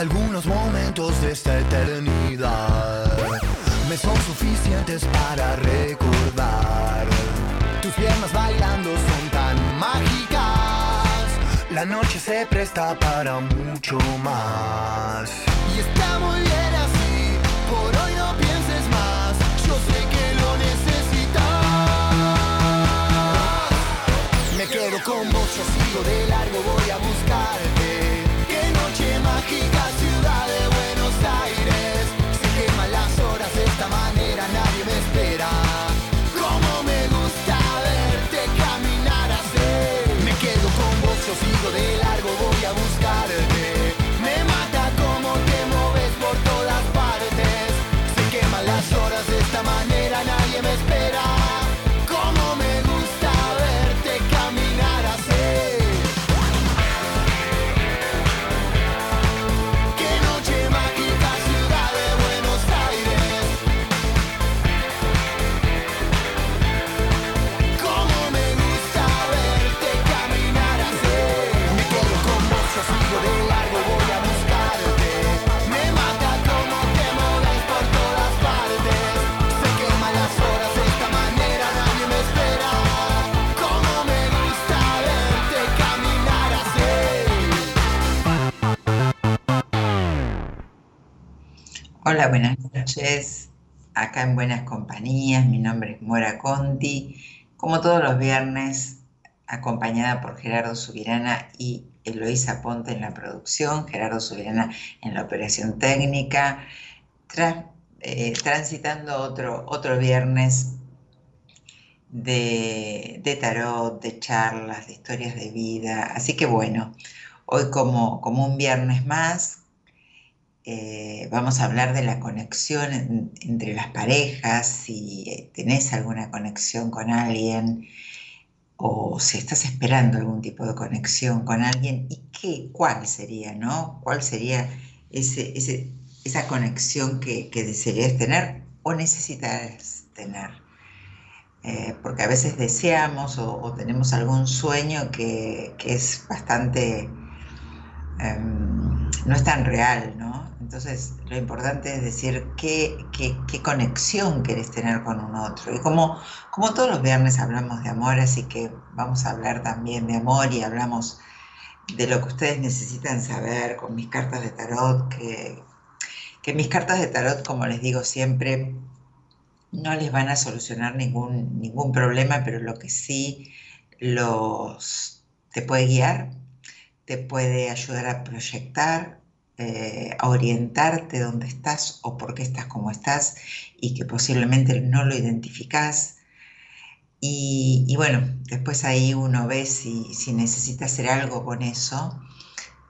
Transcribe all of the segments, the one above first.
Algunos momentos de esta eternidad me son suficientes para recordar. Tus piernas bailando son tan mágicas. La noche se presta para mucho más. Y está muy bien así, por hoy no pienses más. Yo sé que lo necesitas. Me quedo con vos, yo sigo de largo, voy a buscarte. Mágica, ciudad de Buenos Aires. Se queman las horas de esta manera, nadie me espera. Cómo me gusta verte caminar así. Me quedo con vos, yo de largo, voy a buscarte. Me mata como te moves por todas partes. Se queman las horas de esta manera, nadie me espera. Hola, buenas noches. Acá en Buenas Compañías, mi nombre es Mora Conti. Como todos los viernes, acompañada por Gerardo Subirana y Eloísa Ponte en la producción, Gerardo Subirana en la operación técnica, eh, transitando otro, otro viernes de, de tarot, de charlas, de historias de vida. Así que bueno, hoy como, como un viernes más, eh, vamos a hablar de la conexión en- entre las parejas, si eh, tenés alguna conexión con alguien o si estás esperando algún tipo de conexión con alguien y qué, cuál sería, ¿no? ¿Cuál sería esa conexión que, que desearías tener o necesitas tener? Eh, porque a veces deseamos o, tenemos algún sueño que, que es bastante em, no es tan real, ¿no? Entonces, lo importante es decir qué, qué- conexión querés tener con un otro. Y como, como todos los viernes hablamos de amor, así que vamos a hablar también de amor y hablamos de lo que ustedes necesitan saber con mis cartas de tarot, que, que mis cartas de tarot, como les digo siempre, no les van a solucionar ningún, ningún problema, pero lo que sí los te puede guiar, te puede ayudar a proyectar, eh, a orientarte dónde estás o por qué estás como estás y que posiblemente no lo identificás. Y, y bueno, después ahí uno ve si, si necesita hacer algo con eso,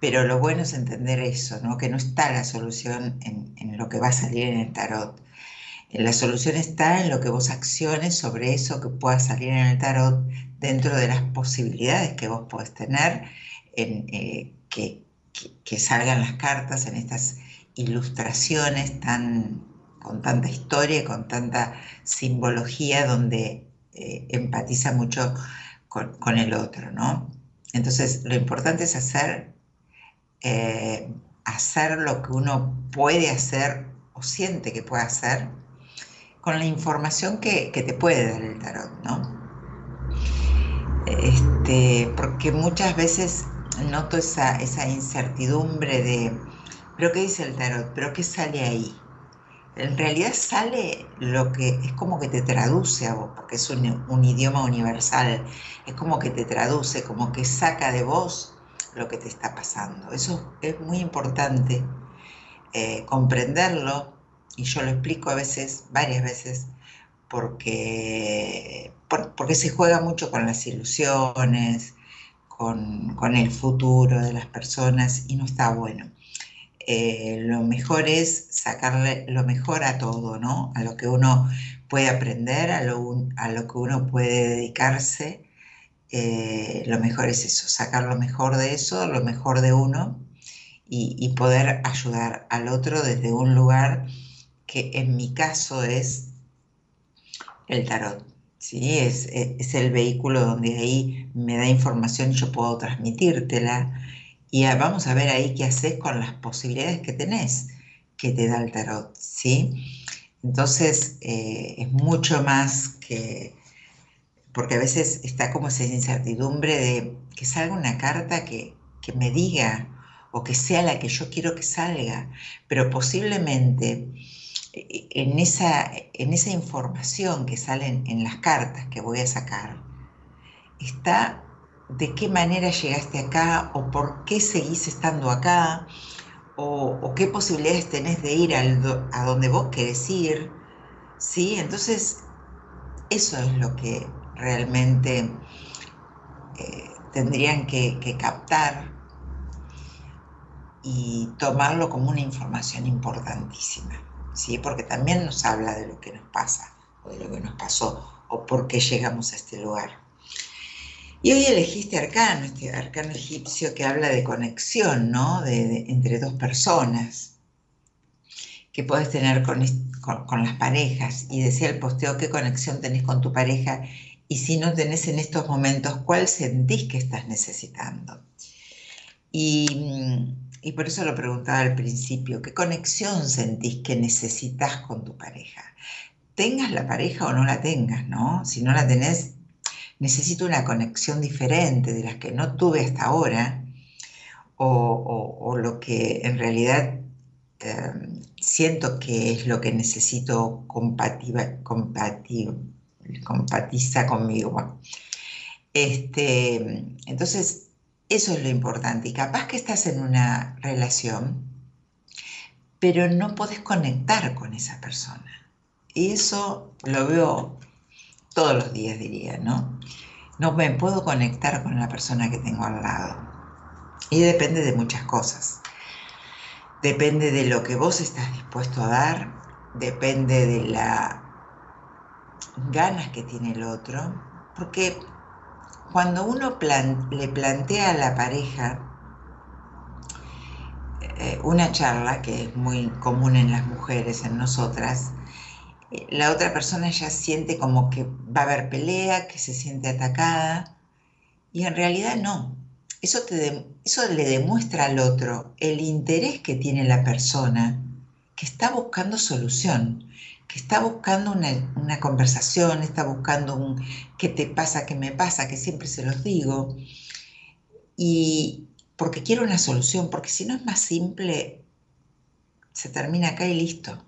pero lo bueno es entender eso, ¿no? Que no está la solución en, en lo que va a salir en el tarot. La solución está en lo que vos acciones sobre eso que pueda salir en el tarot dentro de las posibilidades que vos podés tener, en, eh, que, que- salgan las cartas en estas ilustraciones tan, con tanta historia con tanta simbología donde eh, empatiza mucho con, con el otro, ¿no? Entonces, lo importante es hacer, eh, hacer lo que uno puede hacer o siente que puede hacer con la información que, que te puede dar el tarot, ¿no? Este, porque muchas veces noto esa, esa incertidumbre de, ¿pero qué dice el tarot? ¿Pero qué sale ahí? En realidad sale lo que es como que te traduce a vos, porque es un, idioma universal, es como que te traduce, como que saca de vos lo que te está pasando. Eso es muy importante eh, comprenderlo, y yo lo explico a veces, varias veces, porque, por- porque se juega mucho con las ilusiones, con, el futuro de las personas y no está bueno. Eh, lo mejor es sacarle lo mejor a todo, ¿no? A lo que uno puede aprender, a lo, a lo que uno puede dedicarse. eh, lo mejor es eso, sacar lo mejor de eso, lo mejor de uno y poder ayudar al otro desde un lugar que en mi caso es el tarot. ¿Sí? Es, es- es el vehículo donde ahí me da información y yo puedo transmitírtela y vamos a ver ahí qué haces con las posibilidades que tenés que te da el tarot, ¿sí? Entonces eh, es mucho más que, porque a veces está como esa incertidumbre de que salga una carta que, que me diga o que sea la que yo quiero que salga, pero posiblemente en esa, en esa información que sale en las cartas que voy a sacar, está de qué manera llegaste acá o por qué seguís estando acá o, qué posibilidades tenés de ir a donde vos querés ir. ¿sí? Entonces, eso es lo que realmente eh, tendrían que captar y tomarlo como una información importantísima, ¿sí? porque también nos habla de lo que nos pasa o de lo que nos pasó o por qué llegamos a este lugar. Y hoy elegiste arcano, este arcano egipcio que habla de conexión, ¿no? De, entre dos personas que puedes tener con, con, las parejas. Y decía el posteo, ¿qué conexión tenés con tu pareja? Y si no tenés en estos momentos, ¿cuál sentís que estás necesitando? Y, y por eso lo preguntaba al principio, ¿qué conexión sentís que necesitas con tu pareja? Tengas la pareja o no la tengas, ¿no? Si no la tenés, necesito una conexión diferente de las que no tuve hasta ahora, o, lo que en realidad em, siento que es lo que necesito compatiba, compatiza conmigo. Este, entonces, eso es lo importante. Y capaz que estás en una relación, pero no podés conectar con esa persona. Y eso lo veo todos los días diría, ¿no? No me puedo conectar con la persona que tengo al lado. Y depende de muchas cosas. Depende de lo que vos estás dispuesto a dar, depende de las ganas que tiene el otro, porque cuando uno le plantea a la pareja eh, una charla, que es muy común en las mujeres, en nosotras, la otra persona ya siente como que va a haber pelea, que se siente atacada, y en realidad no. Eso le demuestra al otro el interés que tiene la persona que está buscando solución, que está buscando una, una conversación, está buscando un qué te pasa, qué me pasa, que siempre se los digo, y porque quiero una solución, porque si no es más simple, se termina acá y listo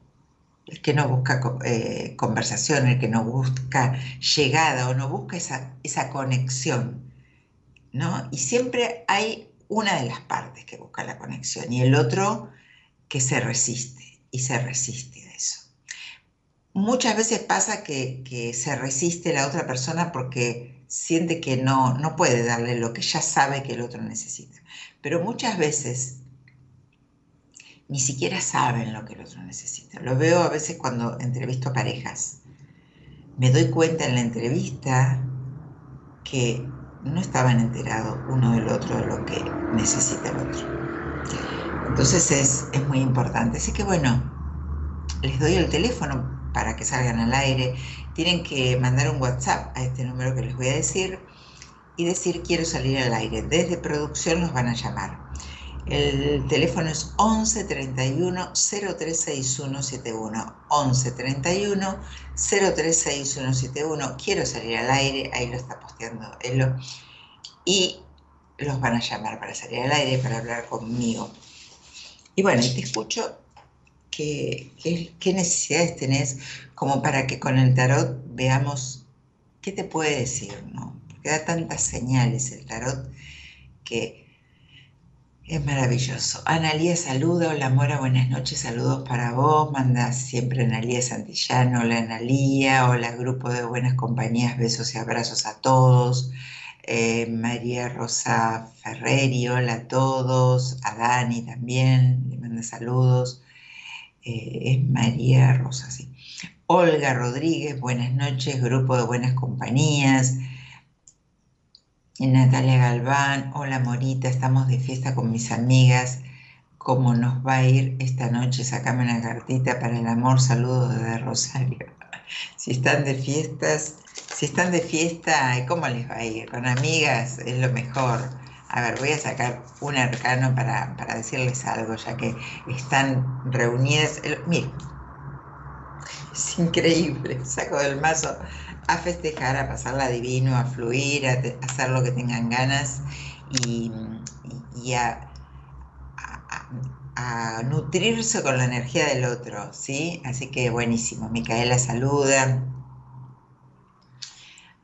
el que no busca eh, conversación, el que no busca llegada o no busca esa, esa conexión, ¿no? Y siempre hay una de las partes que busca la conexión y el otro que se resiste y se resiste. Muchas veces pasa que, se resiste la otra persona porque siente que no, no puede darle lo que ya sabe que el otro necesita. Pero muchas veces ni siquiera saben lo que el otro necesita. Lo veo a veces cuando entrevisto parejas. Me doy cuenta en la entrevista que no estaban enterados uno del otro de lo que necesita el otro. Entonces es, es muy importante. Así que bueno, les doy el teléfono para que salgan al aire. Tienen que mandar un WhatsApp a este número que les voy a decir y decir quiero salir al aire. Desde producción los van a llamar. El teléfono es 11 31 036171. 11 31 036171. Quiero salir al aire, ahí lo está posteando Elo. Y los van a llamar para salir al aire, para hablar conmigo. Y bueno, te escucho qué, qué necesidades tenés como para que con el tarot veamos qué te puede decir, ¿no? Porque da tantas señales el tarot que es maravilloso. Analía saluda, hola Mora, buenas noches, saludos para vos. Manda siempre Analía Santillano, hola Analía, hola grupo de buenas compañías, besos y abrazos a todos. Eh, María Rosa Ferreri, hola a todos. A Dani también, le manda saludos. Eh, es María Rosa, sí. Olga Rodríguez, buenas noches, grupo de buenas compañías. Natalia Galván, hola Morita, estamos de fiesta con mis amigas. ¿Cómo nos va a ir esta noche? Sácame una cartita para el amor. Saludos desde Rosario. Si están de fiestas, si están de fiesta, ¿cómo les va a ir? Con amigas es lo mejor. A ver, voy a sacar un arcano para, decirles algo, ya que están reunidas. miren, es increíble. Saco del mazo a festejar, a pasarla divino, a fluir, a, hacer lo que tengan ganas y, a, a, nutrirse con la energía del otro, ¿sí? Así que buenísimo. Micaela saluda.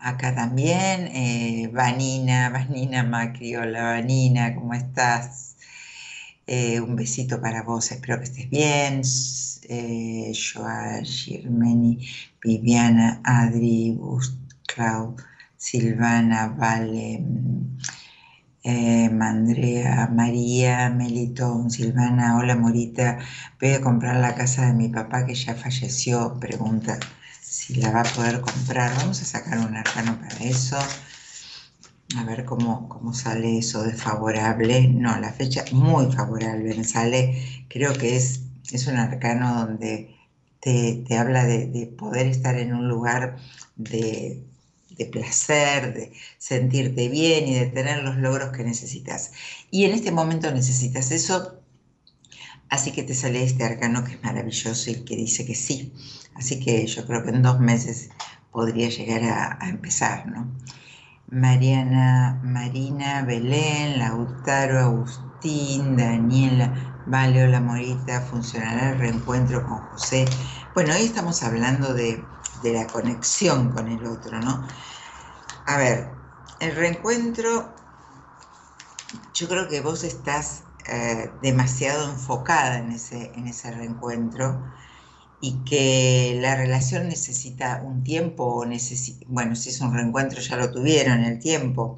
Acá también, eh, Vanina, Vanina Macri, hola Vanina, ¿cómo estás? Eh, un besito para vos, espero que estés bien. Eh, Joa, Girmeni, Viviana, Adri, Bust, Clau, Silvana, Vale, eh, Mandrea, María, Melitón, Silvana, hola Morita, voy a comprar la casa de mi papá que ya falleció, pregunta si la va a poder comprar. Vamos a sacar un arcano para eso. A ver cómo, cómo sale eso de favorable. No, la fecha muy favorable me sale. Creo que es, es un arcano donde te, habla de, poder estar en un lugar de, de placer, de sentirte bien y de tener los logros que necesitas. Y en este momento necesitas eso, así que te sale este arcano que es maravilloso y que dice que sí. Así que yo creo que en dos meses podría llegar a, empezar, ¿no? Mariana, Marina, Belén, Lautaro, Agustín, Daniela, Vale, hola Morita, funcionará el reencuentro con José. Bueno, hoy estamos hablando de, la conexión con el otro, ¿no? A ver, el reencuentro, yo creo que vos estás eh, demasiado enfocada en ese, en ese reencuentro y que la relación necesita un tiempo, necesita, bueno, si es un reencuentro ya lo tuvieron el tiempo.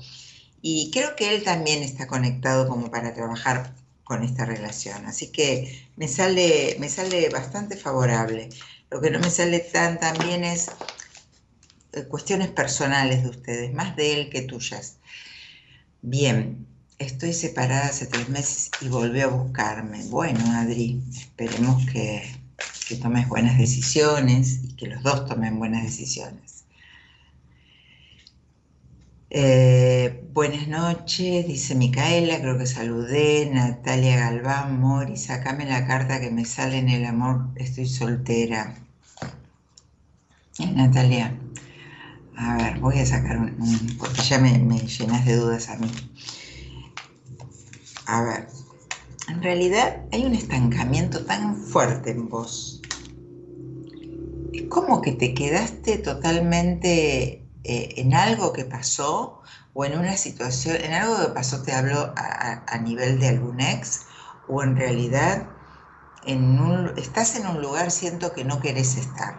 Y creo que él también está conectado como para trabajar con esta relación. Así que me sale, me sale bastante favorable. Lo que no me sale tan también es eh, cuestiones personales de ustedes, más de él que tuyas. Bien, estoy separada hace tres meses y volvió a buscarme. Bueno, Adri, esperemos que, que tomes buenas decisiones y que los dos tomen buenas decisiones. Eh, buenas noches, dice Micaela, creo que saludé, Natalia Galván, Mori, sacame la carta que me sale en el amor, estoy soltera. Eh, Natalia, a ver, voy a sacar un, porque ya me, me llenas de dudas a mí. A ver, en realidad hay un estancamiento tan fuerte en vos es como que te quedaste totalmente eh, en algo que pasó o en una situación, en algo que pasó te hablo a, nivel de algún ex o en realidad en estás en un lugar siento que no querés estar.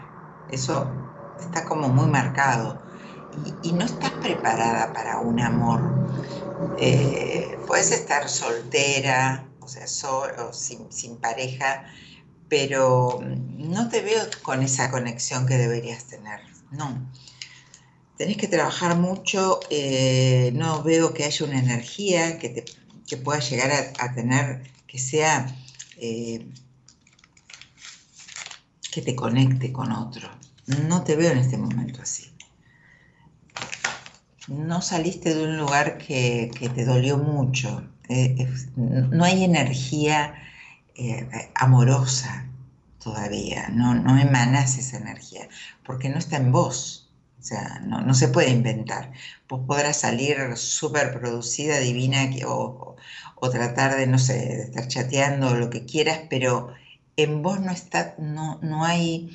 Eso está como muy marcado y, no estás preparada para un amor. Eh, puedes estar soltera, o sea, solo, sin, pareja, pero no te veo con esa conexión que deberías tener, no. Tenés que trabajar mucho, eh, no veo que haya una energía que, te, que pueda llegar a, tener, que sea, eh, que te conecte con otro. No te veo en este momento así. No saliste de un lugar que, te dolió mucho. Eh, no hay energía eh, amorosa todavía, no, no esa energía, porque no está en vos. O sea, no, se puede inventar. Vos podrás salir súper producida, divina, o, o, tratar de, no sé, de estar chateando o lo que quieras, pero en vos no, está, no, no hay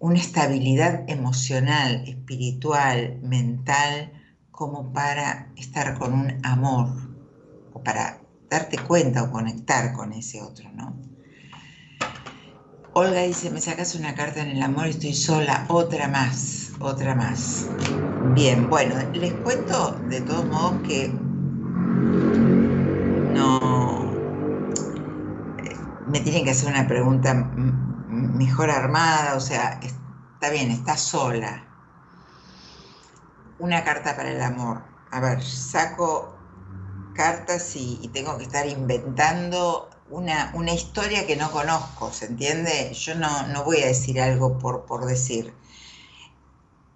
una estabilidad emocional, espiritual, mental, como para estar con un amor o para darte cuenta o conectar con ese otro, ¿no? Olga dice, me sacas una carta en el amor estoy sola, otra más, otra más. Bien, bueno, les cuento de todos modos que no me tienen que hacer una pregunta mejor armada, o sea, está bien, está sola. Una carta para el amor. A ver, saco cartas y, tengo que estar inventando una, una, historia que no conozco, ¿se entiende? Yo no, no voy a decir algo por, por decir.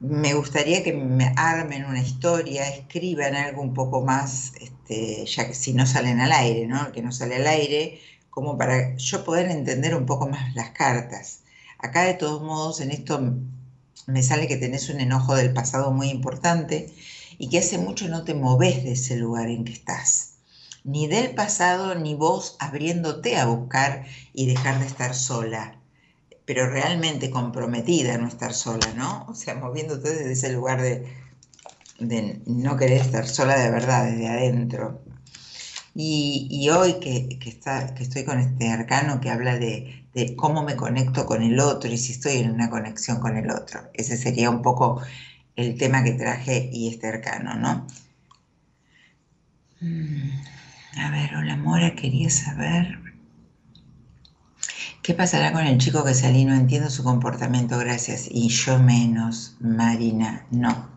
me gustaría que me armen una historia, escriban algo un poco más, este, ya que si no salen al aire, ¿no? Que no sale al aire, como para yo poder entender un poco más las cartas. Acá de todos modos en esto me sale que tenés un enojo del pasado muy importante y que hace mucho no te moves de ese lugar en que estás. Ni del pasado, ni vos abriéndote a buscar y dejar de estar sola pero realmente comprometida a no estar sola, ¿no? O sea, moviéndote desde ese lugar de, no querer estar sola de verdad, desde adentro. Y, hoy que, está, que estoy con este arcano que habla de, de, cómo me conecto con el otro y si estoy en una conexión con el otro. Ese sería un poco el tema que traje y este arcano, ¿no? Mm, a ver, hola Mora, quería saber ¿Qué pasará con el chico que salí? No entiendo su comportamiento, gracias. Y yo menos, Marina, no.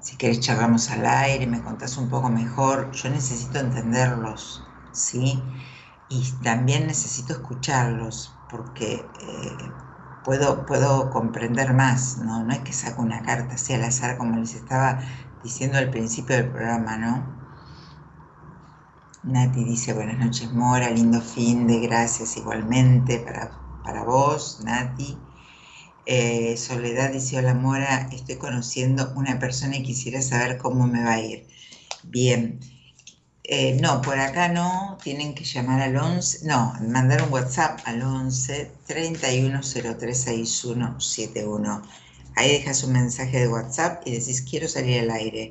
Si querés charlamos al aire, me contás un poco mejor. Yo necesito entenderlos, ¿sí? Y también necesito escucharlos, porque eh, puedo, puedo comprender más, ¿no? No es que saco una carta así al azar, como les estaba diciendo al principio del programa, ¿no? Nati dice buenas noches Mora, lindo fin de gracias igualmente para, vos, Nati. Eh, Soledad dice hola Mora, estoy conociendo una persona y quisiera saber cómo me va a ir. Bien, eh, no, por acá no, tienen que llamar al 11, no, mandar un WhatsApp al 11 31036171. Ahí dejas un mensaje de WhatsApp y decís quiero salir al aire.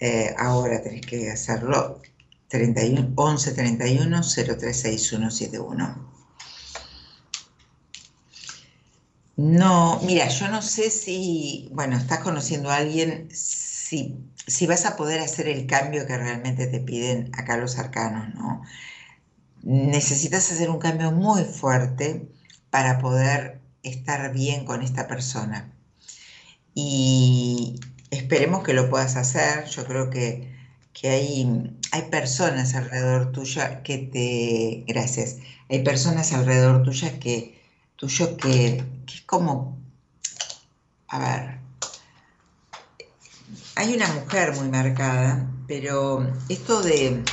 Eh, ahora tenés que hacerlo 31, 11 31 036171. No, mira, yo no sé si, bueno, estás conociendo a alguien, si, si vas a poder hacer el cambio que realmente te piden acá los arcanos, ¿no? Necesitas hacer un cambio muy fuerte para poder estar bien con esta persona. Y esperemos que lo puedas hacer. Yo creo que que hay, hay personas alrededor tuya que te... Gracias. Hay personas alrededor tuya que... Tuyo que, que es como... A ver. Hay una mujer muy marcada, pero esto de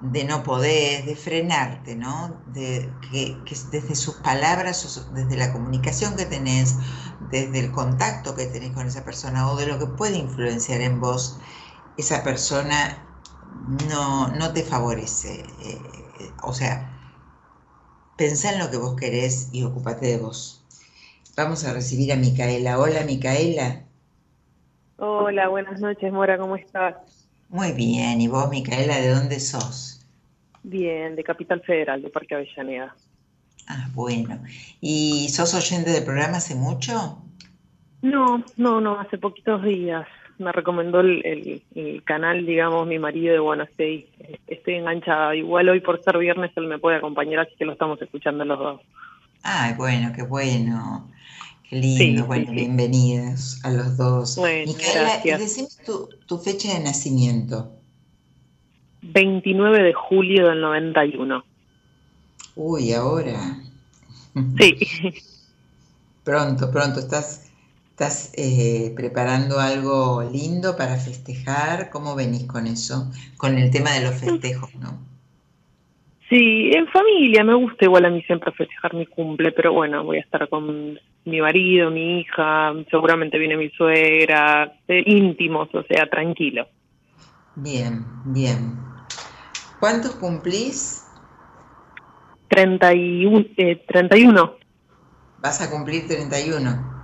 de no poder, de frenarte, ¿no? De, que, desde sus palabras, desde la comunicación que tenés, desde el contacto que tenés con esa persona o de lo que puede influenciar en vos, esa persona no, no te favorece. Eh, o sea, pensá en lo que vos querés y ocúpate de vos. Vamos a recibir a Micaela. Hola, Micaela. Hola, buenas noches, Mora, ¿cómo estás? Muy bien, ¿y vos, Micaela, de dónde sos? Bien, de Capital Federal, de Parque Avellaneda. Ah, bueno. ¿Y sos oyente del programa hace mucho? No, no, no, hace poquitos días me recomendó el, canal, digamos, mi marido de Buenos Aires. Estoy enganchada. Igual hoy por ser viernes él me puede acompañar, así que lo estamos escuchando los dos. Ay, bueno, qué bueno. Qué lindo. bueno, bienvenidos a los dos. Bueno, Micaela, decime tu, tu fecha de nacimiento. 29 de julio del 91. Uy, ahora. Sí. pronto, pronto. ¿Estás ¿Estás eh, preparando algo lindo para festejar? ¿Cómo venís con eso? Con el tema de los festejos, ¿no? Sí, en familia, me gusta igual a mí siempre festejar mi cumple, pero bueno, voy a estar con mi marido, mi hija, seguramente viene mi suegra, eh, íntimos, o sea, tranquilo. Bien, bien. ¿Cuántos cumplís? 31. Eh, 31. ¿Vas a cumplir 31?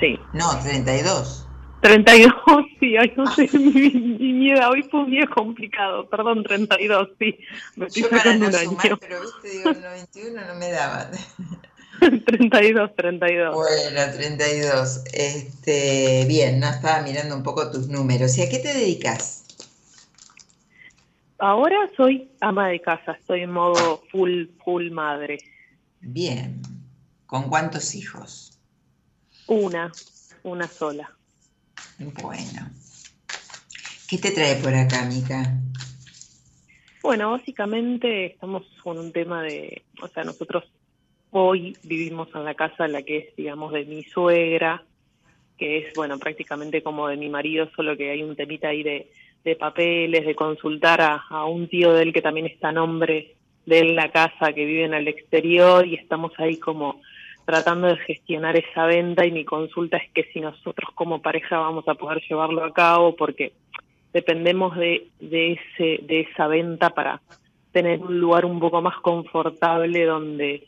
sí. No, 32. 32, sí, ay, no sé, mi, mi miedo, hoy fue un día complicado, perdón, 32, sí, me estoy Yo para no sumar, pero viste, digo, el 91 no me daba. 32, 32. Bueno, 32. Este, bien, no estaba mirando un poco tus números. ¿Y a qué te dedicas? Ahora soy ama de casa, estoy en modo full, full madre. Bien. ¿Con cuántos hijos? Una, una sola. Bueno. ¿Qué te trae por acá, Mica? Bueno, básicamente estamos con un tema de, o sea, nosotros hoy vivimos en la casa la que es, digamos, de mi suegra, que es, bueno, prácticamente como de mi marido, solo que hay un temita ahí de, de papeles, de consultar a, a un tío de él que también está nombre de la casa, que vive en el exterior, y estamos ahí como tratando de gestionar esa venta y mi consulta es que si nosotros como pareja vamos a poder llevarlo a cabo porque dependemos de, de, ese, de esa venta para tener un lugar un poco más confortable donde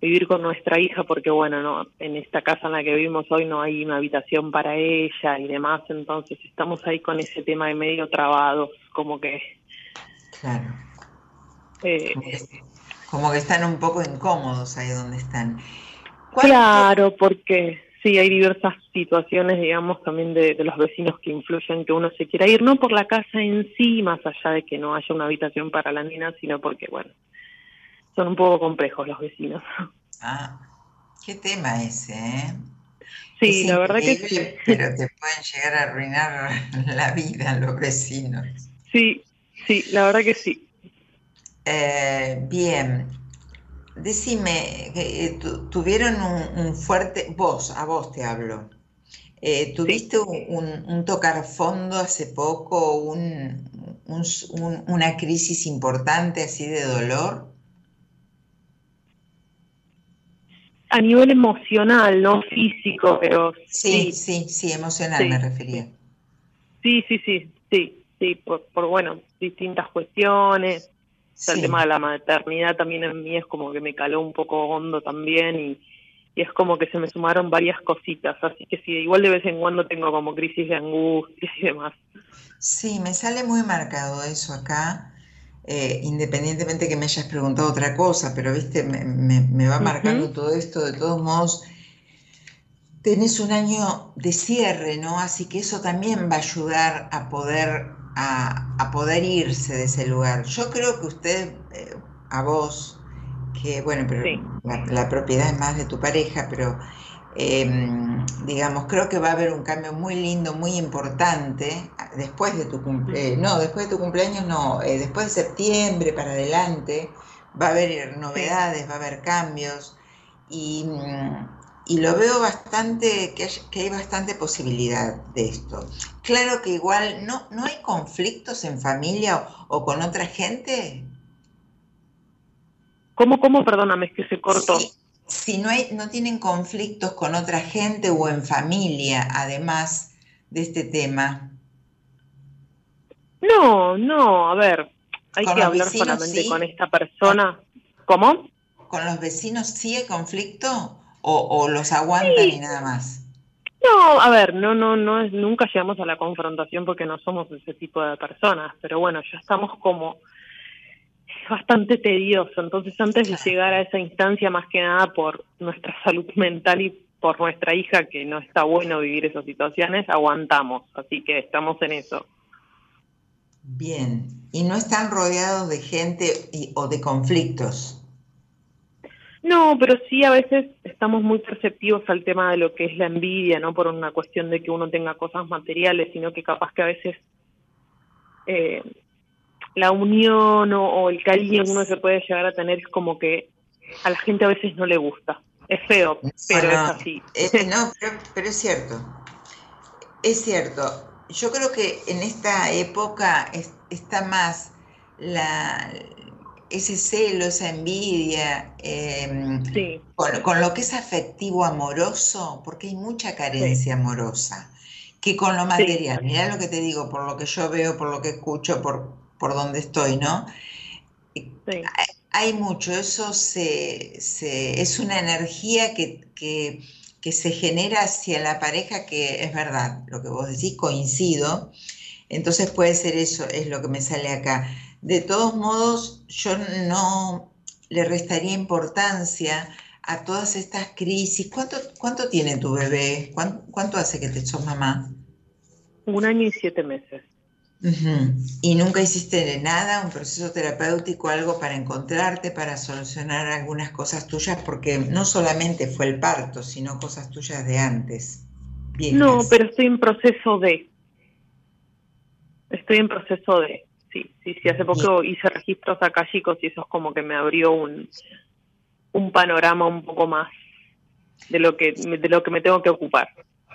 vivir con nuestra hija porque bueno no en esta casa en la que vivimos hoy no hay una habitación para ella y demás entonces estamos ahí con ese tema de medio trabados como que claro. eh, como que están un poco incómodos ahí donde están. Claro, porque sí, hay diversas situaciones, digamos, también de, los vecinos que influyen que uno se quiera ir, no por la casa en sí, más allá de que no haya una habitación para la nena, sino porque, bueno, son un poco complejos los vecinos. Ah, qué tema ese, ¿eh? Sí, la verdad que sí. Pero te pueden llegar a arruinar la vida los vecinos. Sí, sí, la verdad que sí. Eh, bien, Decime, eh, tuvieron un, fuerte, vos, a vos te hablo, eh, ¿tuviste un, tocar fondo hace poco, una crisis importante así de dolor? A nivel emocional, no físico, pero sí. Sí, sí, emocional me refería. Sí, sí, sí, sí, sí, por, por bueno, distintas cuestiones, el tema de la maternidad también en mí es como que me caló un poco hondo también y, es como que se me sumaron varias cositas, así que sí, igual de vez en cuando tengo como crisis de angustia y demás. Sí, me sale muy marcado eso acá, eh, independientemente que me hayas preguntado otra cosa, pero viste, me, va marcando todo esto, de todos modos, tenés un año de cierre, ¿no? Así que eso también va a ayudar a poder a, poder irse de ese lugar. Yo creo que usted, eh, a vos, que bueno, pero la, propiedad es más de tu pareja, pero em, digamos, creo que va a haber un cambio muy lindo, muy importante después de tu cumpleaños, no, después de tu cumpleaños no, eh, después de septiembre para adelante, va a haber novedades, va a haber cambios y mm, y lo veo bastante, que hay, bastante posibilidad de esto. Claro que igual no, no hay conflictos en familia o, con otra gente. ¿Cómo, cómo? Perdóname, es que se cortó. Si, no, hay, no tienen conflictos con otra gente o en familia, además de este tema. No, no, a ver, hay que hablar solamente con esta persona. ¿Cómo? ¿Con los vecinos sí hay conflicto? o, los aguantan y nada más? No, a ver, no, no, no es, nunca llegamos a la confrontación porque no somos ese tipo de personas, pero bueno, ya estamos como bastante tedioso, entonces antes de llegar a esa instancia, más que nada por nuestra salud mental y por nuestra hija, que no está bueno vivir esas situaciones, aguantamos, así que estamos en eso. Bien, ¿y no están rodeados de gente o de conflictos? No, pero sí a veces estamos muy perceptivos al tema de lo que es la envidia, no por una cuestión de que uno tenga cosas materiales, sino que capaz que a veces eh, la unión o, el cariño que uno se puede llegar a tener es como que a la gente a veces no le gusta. Es feo, pero es así. no, pero, es cierto. Es cierto. Yo creo que en esta época está más la, ese celo, esa envidia, em, con, lo que es afectivo amoroso, porque hay mucha carencia amorosa, que con lo material, mira lo que te digo, por lo que yo veo, por lo que escucho, por, por donde estoy, ¿no? Hay, mucho, eso se, es una energía que, que, que se genera hacia la pareja que es verdad, lo que vos decís, coincido, entonces puede ser eso, es lo que me sale acá de todos modos, yo no le restaría importancia a todas estas crisis. ¿Cuánto, cuánto tiene tu bebé? ¿Cuánto, hace que te sos mamá? Un año y siete meses. ¿Y nunca hiciste nada, un proceso terapéutico, algo para encontrarte, para solucionar algunas cosas tuyas? Porque no solamente fue el parto, sino cosas tuyas de antes. No, pero estoy en proceso de. Estoy en proceso de sí, sí, sí, hace poco hice registros acá chicos y eso es como que me abrió un, un panorama un poco más de lo que de lo que me tengo que ocupar.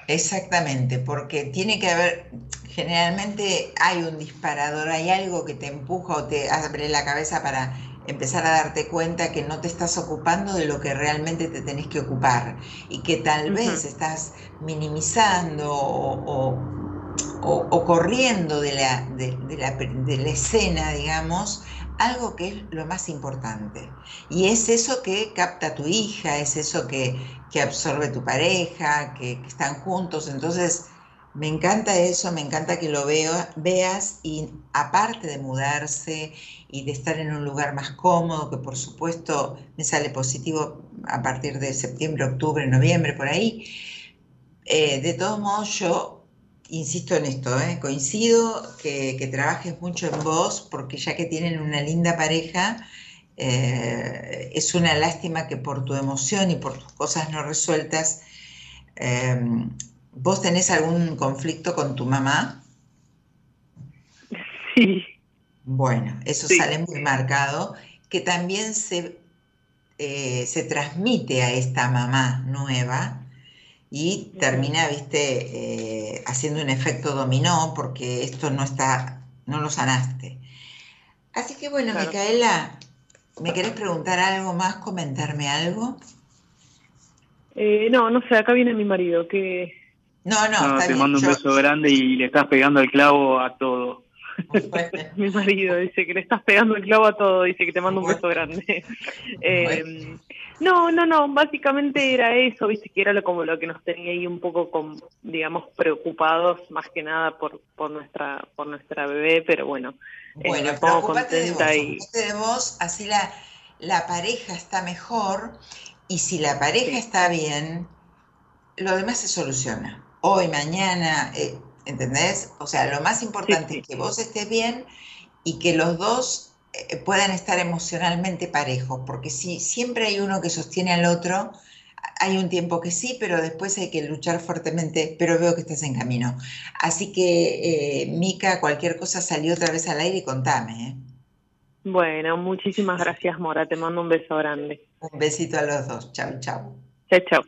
Exactamente, porque tiene que haber, generalmente hay un disparador, hay algo que te empuja o te abre la cabeza para empezar a darte cuenta que no te estás ocupando de lo que realmente te tenés que ocupar y que tal vez estás minimizando o, corriendo de la, de, la, de la escena, digamos, algo que es lo más importante. Y es eso que capta tu hija, es eso que, absorbe tu pareja, que, están juntos. Entonces, me encanta eso, me encanta que lo veas y aparte de mudarse y de estar en un lugar más cómodo, que por supuesto me sale positivo a partir de septiembre, octubre, noviembre, por ahí, eh, de todos modos yo insisto en esto, ¿eh? coincido que, trabajes mucho en vos, porque ya que tienen una linda pareja, eh, es una lástima que por tu emoción y por tus cosas no resueltas, em, ¿vos tenés algún conflicto con tu mamá? Sí. Bueno, eso sale muy marcado, que también se, eh, se transmite a esta mamá nueva y termina, viste, eh, haciendo un efecto dominó porque esto no está, no lo sanaste. Así que bueno, Micaela, ¿me querés preguntar algo más, comentarme algo? Eh, no, no sé, acá viene mi marido, que... No, no, te mando un beso grande y le estás pegando el clavo a todo. mi marido dice que le estás pegando el clavo a todo, dice que te mando un beso grande. eh, no, no, no, básicamente era eso, viste, que era lo, como lo que nos tenía ahí un poco, con, digamos, preocupados, más que nada por, por nuestra por nuestra bebé, pero bueno. Eh, bueno, preocupate de vos, y... de vos, así la, la pareja está mejor, y si la pareja está bien, lo demás se soluciona. Hoy, mañana, eh, ¿entendés? O sea, lo más importante es que vos estés bien y que los dos eh, puedan estar emocionalmente parejos, porque si siempre hay uno que sostiene al otro, hay un tiempo que sí, pero después hay que luchar fuertemente, pero veo que estás en camino. Así que, eh, Mica, cualquier cosa salió otra vez al aire y contame. ¿eh? Bueno, muchísimas gracias, Mora. Te mando un beso grande. Un besito a los dos. Chau, chau. Chau, chau.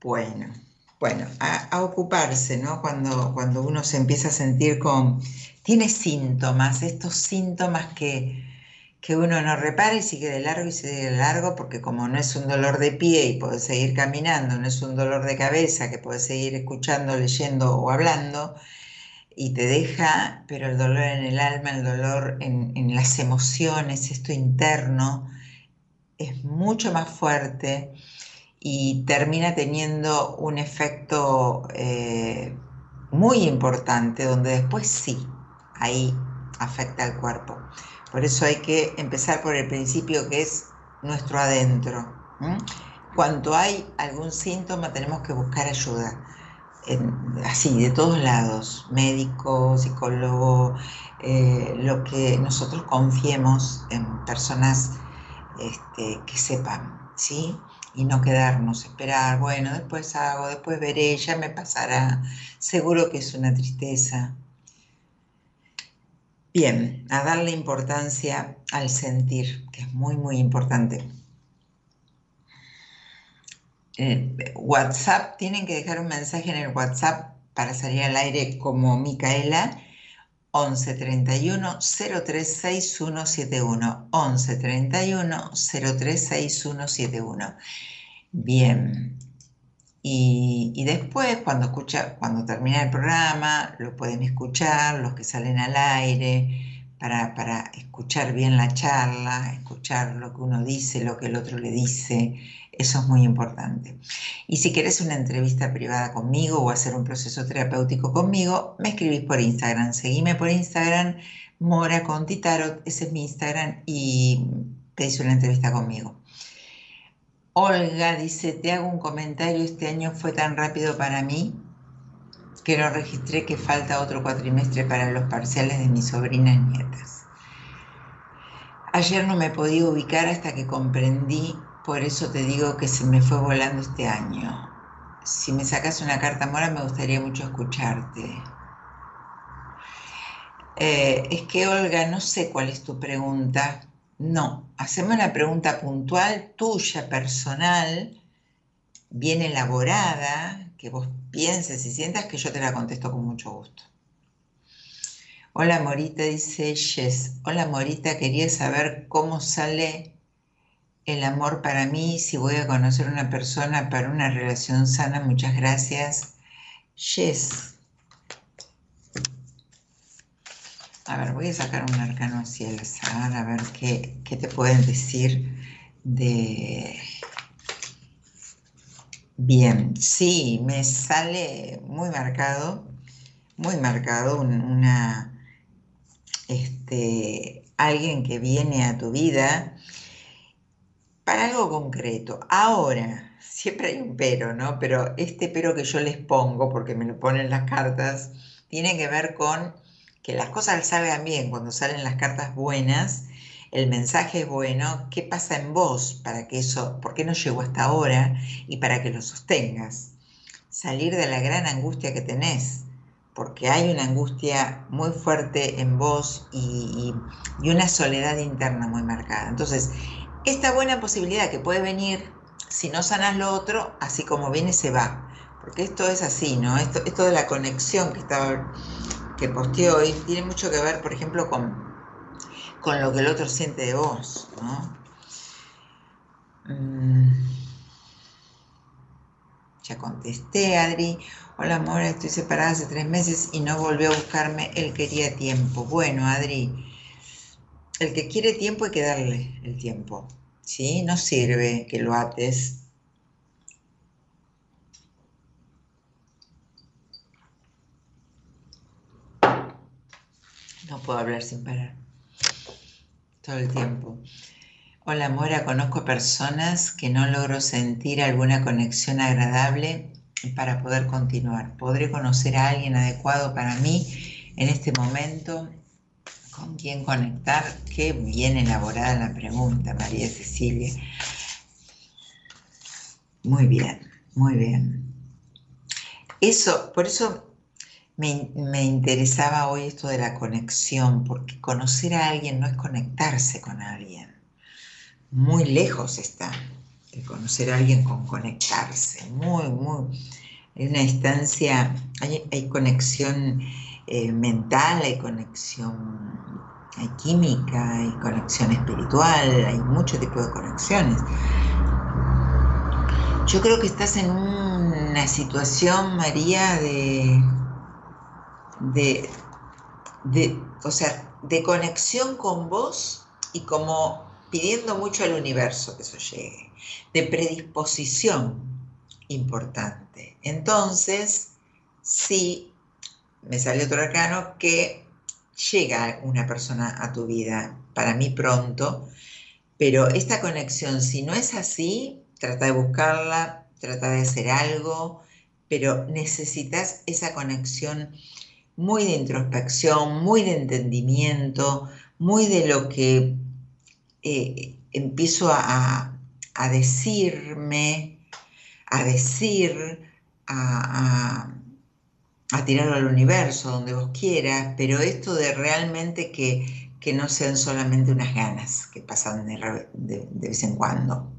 Bueno, bueno, a, a, ocuparse, ¿no? Cuando, cuando uno se empieza a sentir con tiene síntomas, estos síntomas que, uno no repara y sigue de largo y sigue de largo, porque como no es un dolor de pie y puedes seguir caminando, no es un dolor de cabeza que puedes seguir escuchando, leyendo o hablando, y te deja, pero el dolor en el alma, el dolor en, las emociones, esto interno, es mucho más fuerte y termina teniendo un efecto eh, muy importante, donde después sí, ahí afecta al cuerpo. Por eso hay que empezar por el principio que es nuestro adentro. Cuando hay algún síntoma tenemos que buscar ayuda. así, de todos lados, médico, psicólogo, eh, lo que nosotros confiemos en personas este, que sepan, ¿sí? Y no quedarnos, esperar, bueno, después hago, después veré, ya me pasará. Seguro que es una tristeza, Bien, a darle importancia al sentir, que es muy, muy importante. Eh, WhatsApp, tienen que dejar un mensaje en el WhatsApp para salir al aire como Micaela, 11 31 036171. 11 31 036171. Bien, y, después, cuando, escucha, cuando termina el programa, lo pueden escuchar, los que salen al aire, para, para, escuchar bien la charla, escuchar lo que uno dice, lo que el otro le dice. Eso es muy importante. Y si quieres una entrevista privada conmigo o hacer un proceso terapéutico conmigo, me escribís por Instagram. Seguime por Instagram, Mora Contitarot, ese es mi Instagram, y pedís una entrevista conmigo. Olga dice, te hago un comentario, este año fue tan rápido para mí que no registré que falta otro cuatrimestre para los parciales de mis sobrinas nietas. Ayer no me podía ubicar hasta que comprendí, por eso te digo que se me fue volando este año. Si me sacas una carta mora me gustaría mucho escucharte. Eh, es que Olga, no sé cuál es tu pregunta. No, hacemos una pregunta puntual, tuya, personal, bien elaborada, que vos pienses y sientas que yo te la contesto con mucho gusto. Hola Morita, dice Yes. Hola Morita, quería saber cómo sale el amor para mí, si voy a conocer una persona para una relación sana. Muchas gracias. Yes. A ver, voy a sacar un arcano hacia el azar, a ver qué, te pueden decir de... Bien, sí, me sale muy marcado, muy marcado una, este, alguien que viene a tu vida para algo concreto. Ahora, siempre hay un pero, ¿no? Pero este pero que yo les pongo, porque me lo ponen las cartas, tiene que ver con que las cosas salgan bien, cuando salen las cartas buenas, el mensaje es bueno, ¿qué pasa en vos para que eso, por qué no llegó hasta ahora y para que lo sostengas? Salir de la gran angustia que tenés, porque hay una angustia muy fuerte en vos y, y una soledad interna muy marcada. Entonces, esta buena posibilidad que puede venir, si no sanas lo otro, así como viene, se va. Porque esto es así, ¿no? Esto, esto de la conexión que estaba que posteé hoy tiene mucho que ver, por ejemplo, con, con lo que el otro siente de vos, ¿no? Mm. Ya contesté, Adri. Hola, amor, estoy separada hace tres meses y no volvió a buscarme. Él quería tiempo. Bueno, Adri, el que quiere tiempo hay que darle el tiempo. ¿Sí? No sirve que lo ates No puedo hablar sin parar. Todo el tiempo. Hola Mora, conozco personas que no logro sentir alguna conexión agradable para poder continuar. ¿Podré conocer a alguien adecuado para mí en este momento? ¿Con quién conectar? Qué bien elaborada la pregunta, María Cecilia. Muy bien, muy bien. Eso, por eso me, interesaba hoy esto de la conexión, porque conocer a alguien no es conectarse con alguien. Muy lejos está el conocer a alguien con conectarse. Muy, muy. Hay una distancia, hay, conexión eh, mental, hay conexión hay química, hay conexión espiritual, hay mucho tipo de conexiones. Yo creo que estás en una situación, María, de de, de, o sea, de conexión con vos y como pidiendo mucho al universo que eso llegue, de predisposición importante. Entonces, sí, me salió otro arcano que llega una persona a tu vida, para mí pronto, pero esta conexión, si no es así, trata de buscarla, trata de hacer algo, pero necesitas esa conexión muy de introspección, muy de entendimiento, muy de lo que eh, empiezo a, decirme, a decir, a, a, tirarlo al universo, donde vos quieras, pero esto de realmente que, no sean solamente unas ganas que pasan de, vez en cuando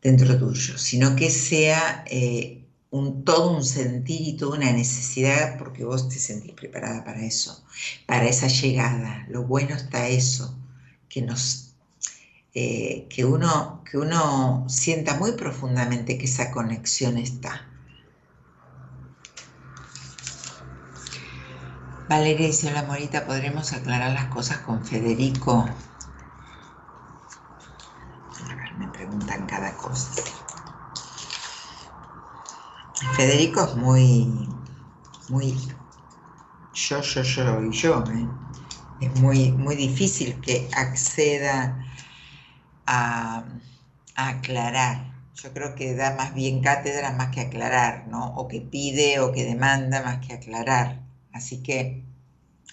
dentro tuyo, sino que sea eh, un, todo un sentir y toda una necesidad porque vos te sentís preparada para eso, para esa llegada. Lo bueno está eso, que nos eh, que, uno, que uno sienta muy profundamente que esa conexión está. Valeria dice, hola Morita, ¿podremos aclarar las cosas con Federico? A ver, me preguntan cada cosa. Federico es muy, muy yo, yo, yo y yo. ¿eh? Es muy, muy difícil que acceda a, aclarar. Yo creo que da más bien cátedra más que aclarar, ¿no? O que pide o que demanda más que aclarar. Así que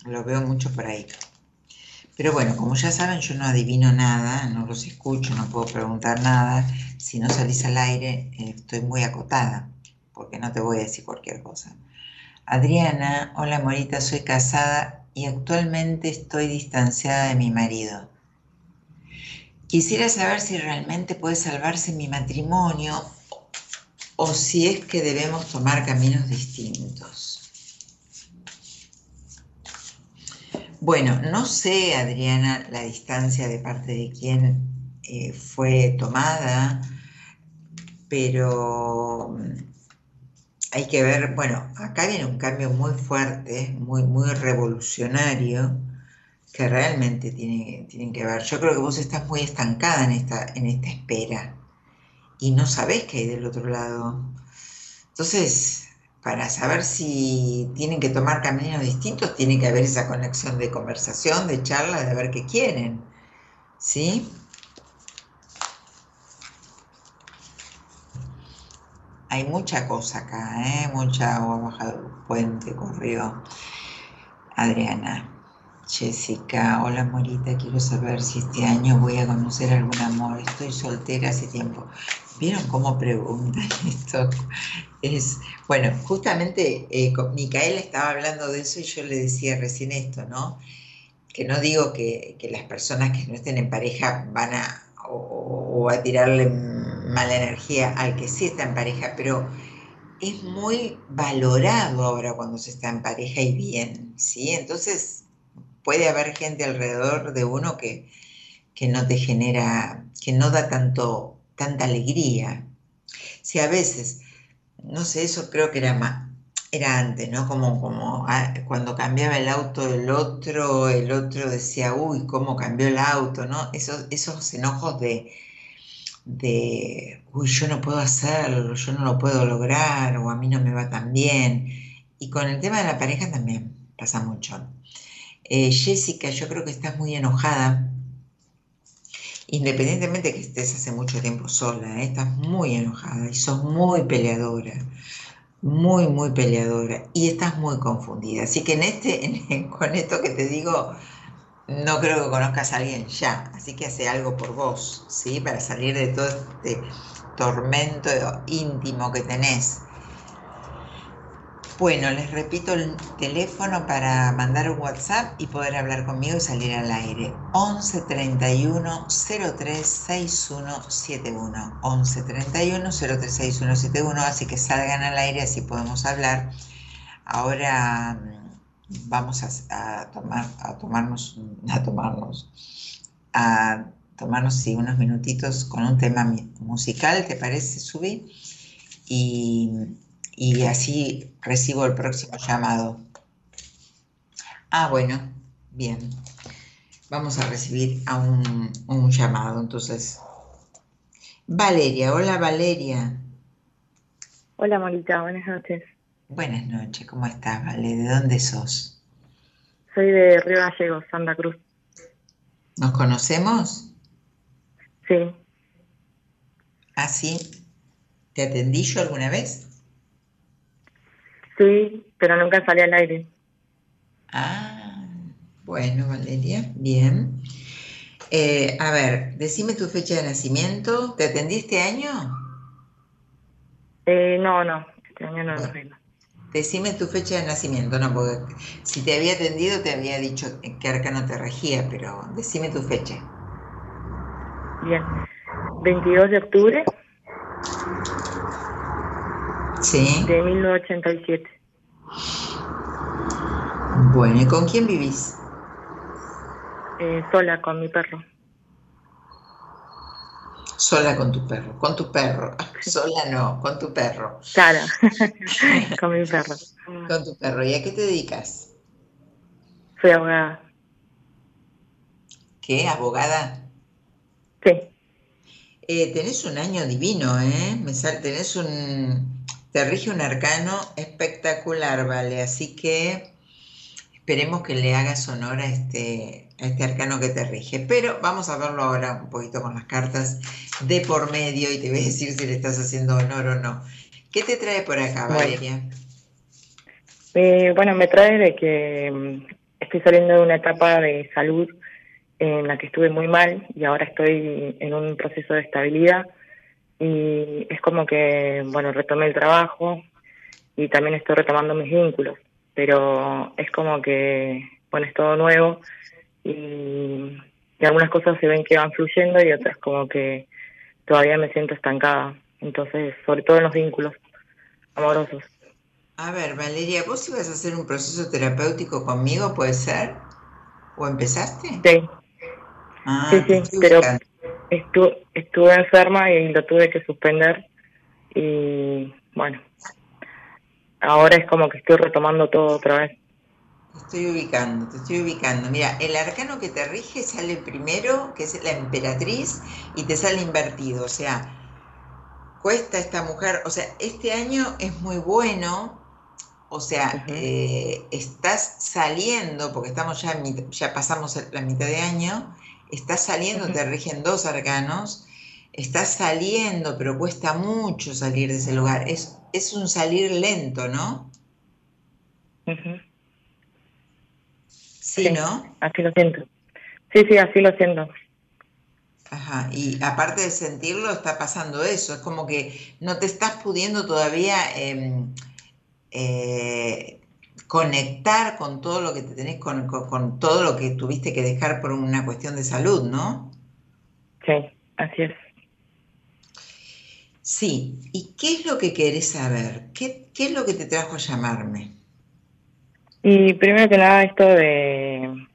lo veo mucho por ahí. Pero bueno, como ya saben, yo no adivino nada, no los escucho, no puedo preguntar nada. Si no salís al aire, eh, estoy muy acotada porque no te voy a decir cualquier cosa. Adriana, hola Morita, soy casada y actualmente estoy distanciada de mi marido. Quisiera saber si realmente puede salvarse mi matrimonio o si es que debemos tomar caminos distintos. Bueno, no sé, Adriana, la distancia de parte de quién eh, fue tomada, pero mm, hay que ver, bueno, acá viene un cambio muy fuerte, muy, muy revolucionario, que realmente tiene, tienen que ver. Yo creo que vos estás muy estancada en esta, en esta espera y no sabés qué hay del otro lado. Entonces, para saber si tienen que tomar caminos distintos, tiene que haber esa conexión de conversación, de charla, de ver qué quieren. ¿Sí? Hay mucha cosa acá, ¿eh? Mucha agua bajado el puente, corrió. Adriana. Jessica, hola Morita, quiero saber si este año voy a conocer algún amor. Estoy soltera hace tiempo. ¿Vieron cómo preguntan esto? Es, bueno, justamente eh, Micaela estaba hablando de eso y yo le decía recién esto, ¿no? Que no digo que, las personas que no estén en pareja van a o, a tirarle mala energía al que sí está en pareja, pero es muy valorado ahora cuando se está en pareja y bien, ¿sí? Entonces puede haber gente alrededor de uno que, que no te genera, que no da tanto tanta alegría. Si a veces, no sé, eso creo que era más, era antes, ¿no? Como, como ah, cuando cambiaba el auto del otro, el otro decía, uy, cómo cambió el auto, ¿no? Esos, esos enojos de, de, uy, yo no puedo hacerlo, yo no lo puedo lograr, o a mí no me va tan bien. Y con el tema de la pareja también pasa mucho. Eh, Jessica, yo creo que estás muy enojada independientemente que estés hace mucho tiempo sola, ¿eh? estás muy enojada y sos muy peleadora, muy, muy peleadora y estás muy confundida. Así que en este, con esto que te digo, no creo que conozcas a alguien ya, así que hace algo por vos, ¿sí? Para salir de todo este tormento íntimo que tenés. Bueno, les repito el teléfono para mandar un WhatsApp y poder hablar conmigo y salir al aire. 11 31 03 6171. 11 31 03 6171. Así que salgan al aire, así podemos hablar. Ahora vamos a, tomar, a tomarnos, a tomarnos, a tomarnos sí, unos minutitos con un tema musical, ¿te parece, Subi? Y y así recibo el próximo llamado. Ah, bueno, bien. Vamos a recibir a un, llamado, entonces. Valeria, hola Valeria. Hola Molita, buenas noches. Buenas noches, ¿cómo estás, Vale? ¿De dónde sos? Soy de Río Gallegos, Santa Cruz. ¿Nos conocemos? Sí. ¿Ah, sí? ¿Te atendí yo alguna vez? Sí, pero nunca salí al aire. Ah, bueno, Valeria, bien. Eh, a ver, decime tu fecha de nacimiento. ¿Te atendí este año? Eh, no, no, este año no lo Decime tu fecha de nacimiento, no, porque si te había atendido te había dicho que arcano te regía, pero decime tu fecha. Bien, 22 de octubre Sí. De 1987. Bueno, ¿y con quién vivís? Eh, sola, con mi perro. Sola con tu perro, con tu perro. Sola no, con tu perro. Claro, con mi perro. Con tu perro. ¿Y a qué te dedicas? Soy abogada. ¿Qué? ¿Abogada? Sí. Eh, tenés un año divino, ¿eh? Me tenés un, te rige un arcano espectacular, ¿vale? Así que esperemos que le hagas honor a este, este arcano que te rige. Pero vamos a verlo ahora un poquito con las cartas de por medio y te voy a decir si le estás haciendo honor o no. ¿Qué te trae por acá, Valeria? Eh, bueno, me trae de que mm, estoy saliendo de una etapa de salud en la que estuve muy mal y ahora estoy en un proceso de estabilidad y es como que, bueno, retomé el trabajo y también estoy retomando mis vínculos, pero es como que, bueno, es todo nuevo y y algunas cosas se ven que van fluyendo y otras como que todavía me siento estancada. Entonces, sobre todo en los vínculos amorosos. A ver, Valeria, ¿vos ibas a hacer un proceso terapéutico conmigo, puede ser? ¿O empezaste? Sí. Ah, sí, sí, pero estu- estuve enferma y lo tuve que suspender y bueno, ahora es como que estoy retomando todo otra vez. Estoy ubicando, te estoy ubicando. Mira, el arcano que te rige sale primero, que es la emperatriz, y te sale invertido. O sea, cuesta esta mujer, o sea, este año es muy bueno, o sea, eh, estás saliendo, porque estamos ya, ya pasamos la mitad de año, estás saliendo, te rigen dos arcanos, estás saliendo, pero cuesta mucho salir de ese lugar. Es, es un salir lento, ¿no? Sí, Sí. ¿no? Así lo siento. Sí, sí, así lo siento. Ajá, y aparte de sentirlo, está pasando eso. Es como que no te estás pudiendo todavía em, eh, conectar con todo lo que te tenés, con, con- con todo lo que tuviste que dejar por una cuestión de salud, ¿no? Sí, así es. Sí. ¿Y qué es lo que querés saber? ¿Qué, qué es lo que te trajo a llamarme? Y primero que nada esto de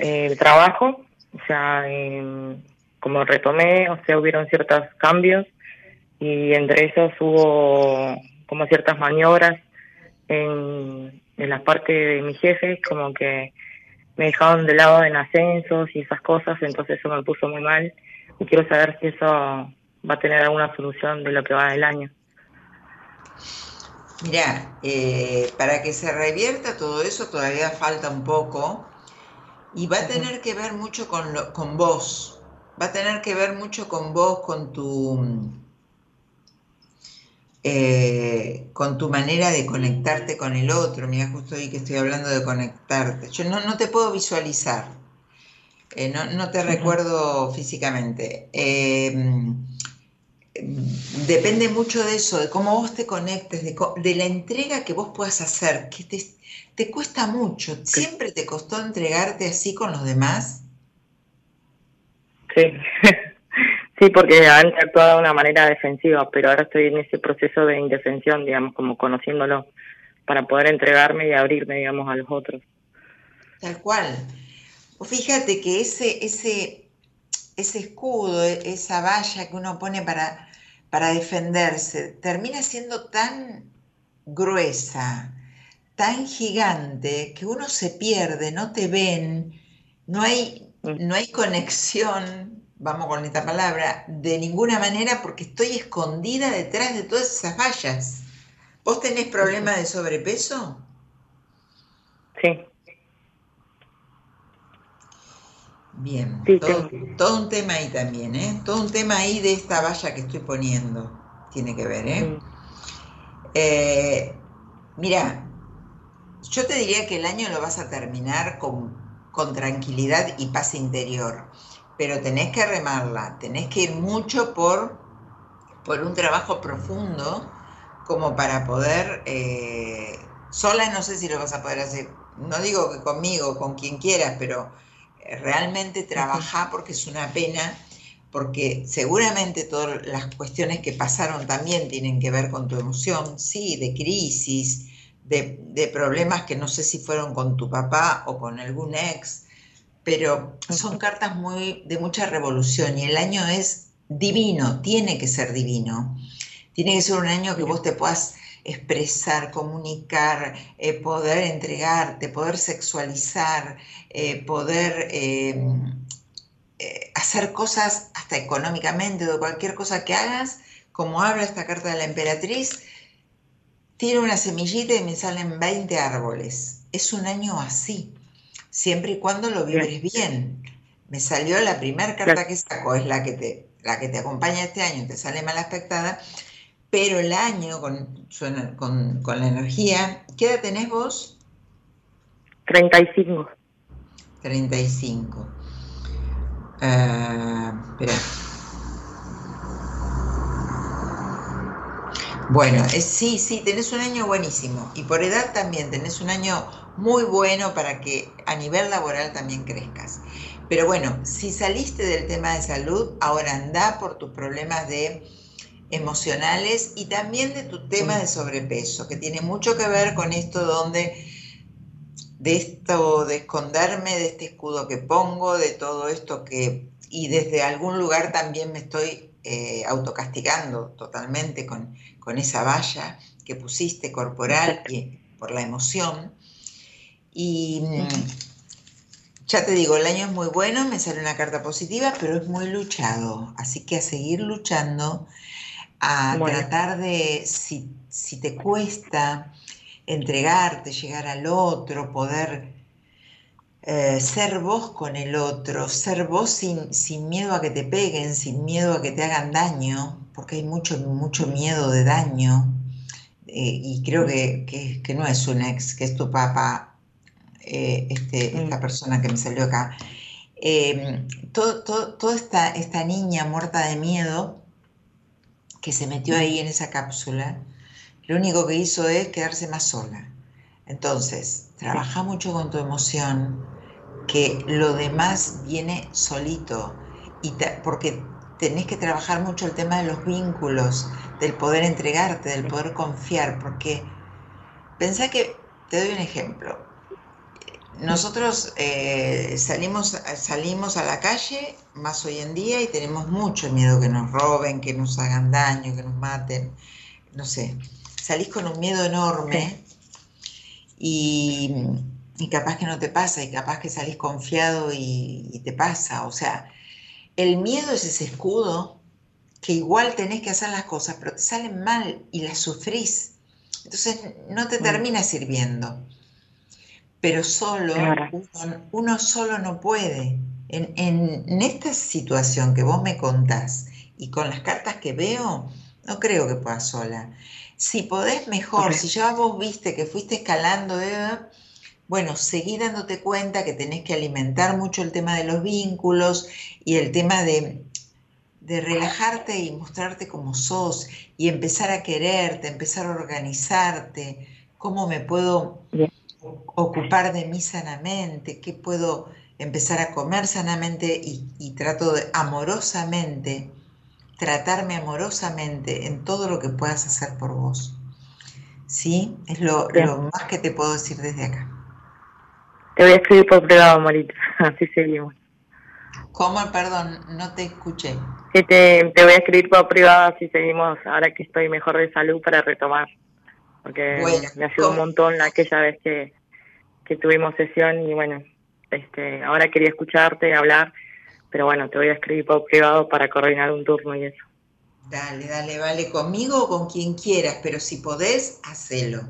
eh, trabajo, o sea, como retomé, o sea, hubieron ciertos cambios y entre esos hubo como ciertas maniobras en, en la parte de mis jefes, como que me dejaron de lado en ascensos y esas cosas, entonces eso me puso muy mal y quiero saber si eso va a tener alguna solución de lo que va del año. Mirá, eh, para que se revierta todo eso todavía falta un poco y va a tener que ver mucho con, lo- con vos, va a tener que ver mucho con vos, con tu, eh, con tu manera de conectarte con el otro. Mira, justo hoy que estoy hablando de conectarte. Yo no, no te puedo visualizar, eh, no, no te recuerdo físicamente. Depende mucho de eso, de cómo vos te conectes, de, de la entrega que vos puedas hacer, que te, te cuesta mucho. ¿Siempre te costó entregarte así con los demás? Sí, sí, porque antes actuaba de una manera defensiva, pero ahora estoy en ese proceso de indefensión, digamos, como conociéndolo, para poder entregarme y abrirme, digamos, a los otros. Tal cual. Fíjate que ese, ese, ese escudo, esa valla que uno pone para, para defenderse, termina siendo tan gruesa, tan gigante, que uno se pierde, no te ven, no hay, no hay conexión, vamos con esta palabra, de ninguna manera porque estoy escondida detrás de todas esas vallas. ¿Vos tenés problemas de sobrepeso? Sí, Bien, Sí, todo, un tema ahí también, ¿eh? Todo un tema ahí de esta valla que estoy poniendo. Tiene que ver, ¿eh? Eh, mira, yo te diría que el año lo vas a terminar con, con tranquilidad y paz interior, pero tenés que remarla, tenés que ir mucho por, por un trabajo profundo como para poder, eh, sola no sé si lo vas a poder hacer, no digo que conmigo, con quien quieras, pero realmente trabajar porque es una pena, porque seguramente todas las cuestiones que pasaron también tienen que ver con tu emoción, sí, de crisis, de, de problemas que no sé si fueron con tu papá o con algún ex, pero son cartas muy de mucha revolución y el año es divino, tiene que ser divino. Tiene que ser un año que vos te puedas expresar, comunicar, eh, poder entregarte, poder sexualizar, eh, poder eh, eh, hacer cosas hasta económicamente o de cualquier cosa que hagas, como habla esta carta de la emperatriz, tiro una semillita y me salen 20 árboles. Es un año así, siempre y cuando lo vibres bien. Me salió la primera carta que saco, es la que te, la que te acompaña este año, te sale mal aspectada, pero el año con, su con, con la energía, ¿qué edad tenés vos? 35. 35. Ah, espera. Bueno, es- sí, sí, tenés un año buenísimo. Y por edad también tenés un año muy bueno para que a nivel laboral también crezcas. Pero bueno, si saliste del tema de salud, ahora anda por tus problemas de emocionales y también de tu tema de sobrepeso, que tiene mucho que ver con esto donde de esto de esconderme, de este escudo que pongo, de todo esto que y desde algún lugar también me estoy eh, autocastigando totalmente con, con esa valla que pusiste corporal y por la emoción. Y ya te digo, el año es muy bueno, me sale una carta positiva, pero es muy luchado. Así que a seguir luchando, a tratar de, si, si, te cuesta entregarte, llegar al otro, poder eh, ser vos con el otro, ser vos sin, sin, miedo a que te peguen, sin miedo a que te hagan daño, porque hay mucho, mucho miedo de daño. Eh, y creo que, que, que, no es un ex, que es tu papá, eh, este, esta persona que me salió acá. Eh, todo, toda esta, esta niña muerta de miedo que se metió ahí en esa cápsula, lo único que hizo es quedarse más sola. Entonces, trabaja mucho con tu emoción, que lo demás viene solito, y porque tenés que trabajar mucho el tema de los vínculos, del poder entregarte, del poder confiar, porque pensá que, te doy un ejemplo, nosotros eh, salimos, salimos a la calle más hoy en día y tenemos mucho miedo que nos roben, que nos hagan daño, que nos maten, no sé. Salís con un miedo enorme y, capaz que no te pasa y capaz que salís confiado y, y te pasa. O sea, el miedo es ese escudo que igual tenés que hacer las cosas, pero te salen mal y las sufrís. Entonces no te termina sirviendo pero solo, uno, solo no puede. En, esta situación que vos me contás y con las cartas que veo, no creo que puedas sola. Si podés mejor, si ya vos viste que fuiste escalando, eh, bueno, seguí dándote cuenta que tenés que alimentar mucho el tema de los vínculos y el tema de, de relajarte y mostrarte como sos y empezar a quererte, empezar a organizarte, cómo me puedo ocupar de mí sanamente, qué puedo empezar a comer sanamente y, trato de amorosamente, tratarme amorosamente en todo lo que puedas hacer por vos. ¿Sí? Es lo, más que te puedo decir desde acá. Te voy a escribir por privado, Morita, así seguimos. ¿Cómo? Perdón, no te escuché. te, te voy a escribir por privado, así seguimos, ahora que estoy mejor de salud para retomar porque me ayudó un montón aquella vez que, que tuvimos sesión y bueno, este, ahora quería escucharte, hablar, pero bueno, te voy a escribir por privado para coordinar un turno y eso. Dale, dale, vale, conmigo o con quien quieras, pero si podés, hacelo,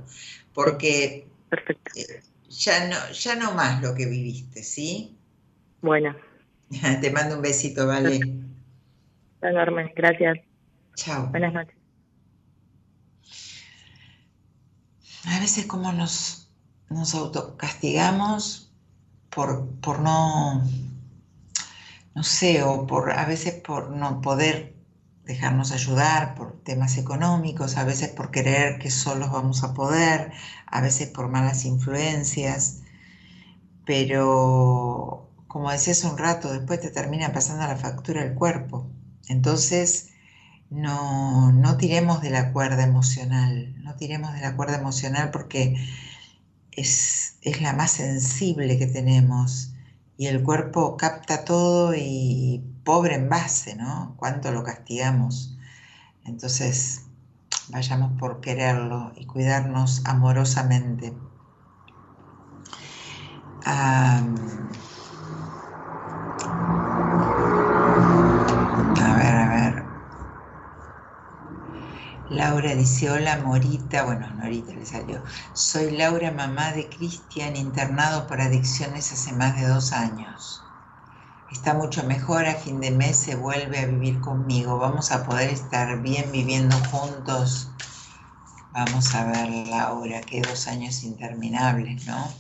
porque Perfecto. Eh, ya no, ya no más lo que viviste, ¿sí? Bueno. Te mando un besito, vale. Enorme, gracias. Chao. Buenas noches. A veces como nos, nos autocastigamos por, por no, no sé, o por a veces por no poder dejarnos ayudar por temas económicos, a veces por creer que solos vamos a poder, a veces por malas influencias, pero como decías un rato, después te termina pasando la factura del cuerpo. Entonces, no, no tiremos de la cuerda emocional, no tiremos de la cuerda emocional porque es, es la más sensible que tenemos y el cuerpo capta todo y pobre en base, ¿no? Cuánto lo castigamos. Entonces, vayamos por quererlo y cuidarnos amorosamente. Laura dice, hola Morita, bueno, Norita le salió. Soy Laura, mamá de Cristian, internado por adicciones hace más de dos años. Está mucho mejor, a fin de mes se vuelve a vivir conmigo. Vamos a poder estar bien viviendo juntos. Vamos a ver, Laura, qué dos años interminables, ¿no?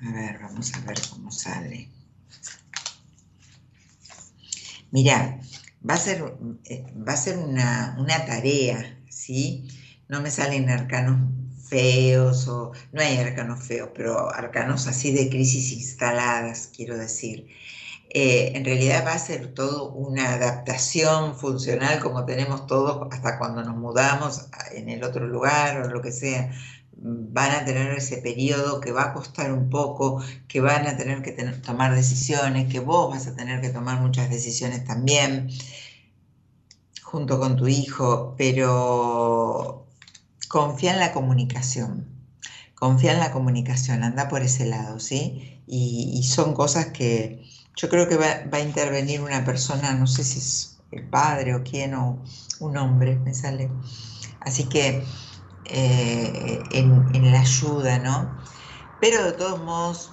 A ver, vamos a ver cómo sale. Mira, va a ser, eh, va a ser una, tarea, ¿sí? No me salen arcanos feos o no hay arcanos feos, pero arcanos así de crisis instaladas, quiero decir. Eh, en realidad va a ser todo una adaptación funcional como tenemos todos hasta cuando nos mudamos en el otro lugar o lo que sea. Van a tener ese periodo que va a costar un poco, que van a tener que tomar decisiones, que vos vas a tener que tomar muchas decisiones también junto con tu hijo, pero confía en la comunicación, confía en la comunicación, anda por ese lado, ¿sí? Y, son cosas que yo creo que va, a intervenir una persona, no sé si es el padre o quién, o un hombre, me sale. Así que eh, en, la ayuda, ¿no? Pero de todos modos,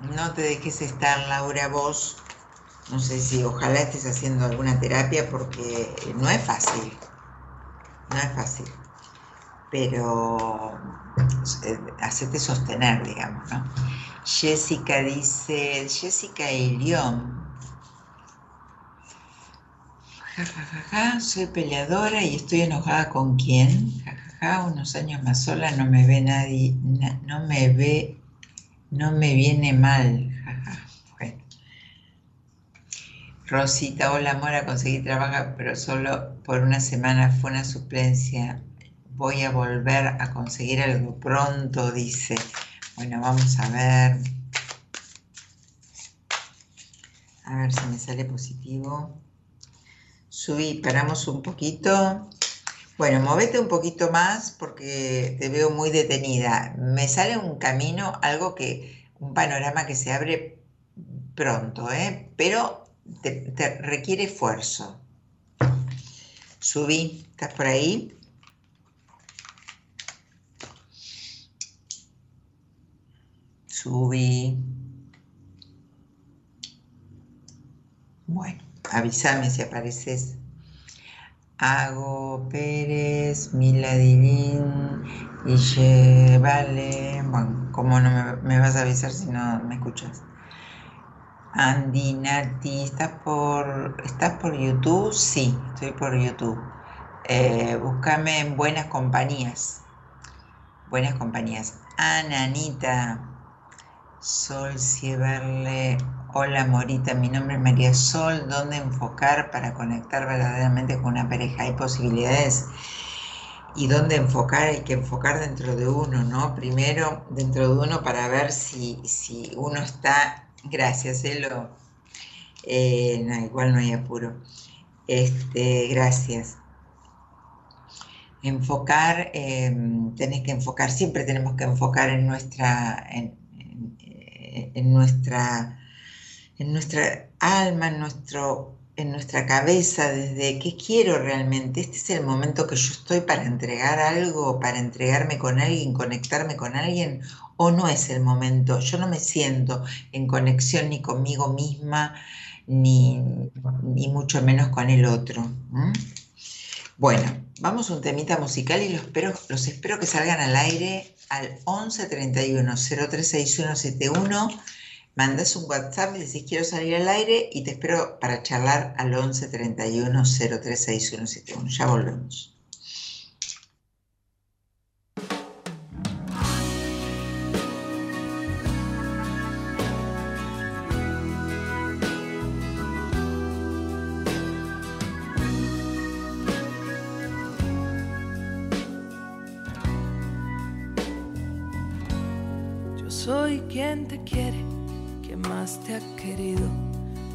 no te dejes estar, Laura, vos. No sé si ojalá estés haciendo alguna terapia porque no es fácil. No es fácil pero eh, hacerte sostener, digamos, ¿no? Jessica dice, Jessica Elión, jajaja, soy peleadora y estoy enojada con quién, jajaja, unos años más sola, no me ve nadie, no me ve, no me viene mal. Rosita, hola Mora, conseguí trabajo, pero solo por una semana fue una suplencia voy a volver a conseguir algo pronto, dice. Bueno, vamos a ver. A ver si me sale positivo. Subí, paramos un poquito. Bueno, movete un poquito más porque te veo muy detenida. Me sale un camino, algo que, un panorama que se abre pronto, ¿eh? pero te, te requiere esfuerzo. Subí, ¿estás por ahí? subí. Bueno, avísame si apareces. Hago Pérez, Miladilín, y vale. Bueno, ¿cómo no me, vas a avisar si no me escuchas? Andy, Nati, ¿estás por, ¿estás por YouTube? Sí, estoy por YouTube. Eh, búscame en Buenas Compañías. Buenas Compañías. Ananita, Sol Cieberle, hola Morita, mi nombre es María Sol, ¿dónde enfocar para conectar verdaderamente con una pareja? ¿Hay posibilidades? ¿Y dónde enfocar? Hay que enfocar dentro de uno, ¿no? Primero dentro de uno para ver si, si uno está, gracias, Elo, eh, no, igual no hay apuro. Este, gracias enfocar, em, tenés que enfocar, siempre tenemos que enfocar en nuestra, en nuestra, en nuestra alma, en, nuestro, en nuestra cabeza, desde qué quiero realmente. Este es el momento que yo estoy para entregar algo, para entregarme con alguien, conectarme con alguien, o no es el momento. Yo no me siento en conexión ni conmigo misma, ni, mucho menos con el otro. Bueno, vamos a un temita musical y los espero, los espero que salgan al aire al 11 31 036171. Mandas un WhatsApp y decís quiero salir al aire y te espero para charlar al 11 31 036171. Ya volvemos. quien te quiere, más te ha querido,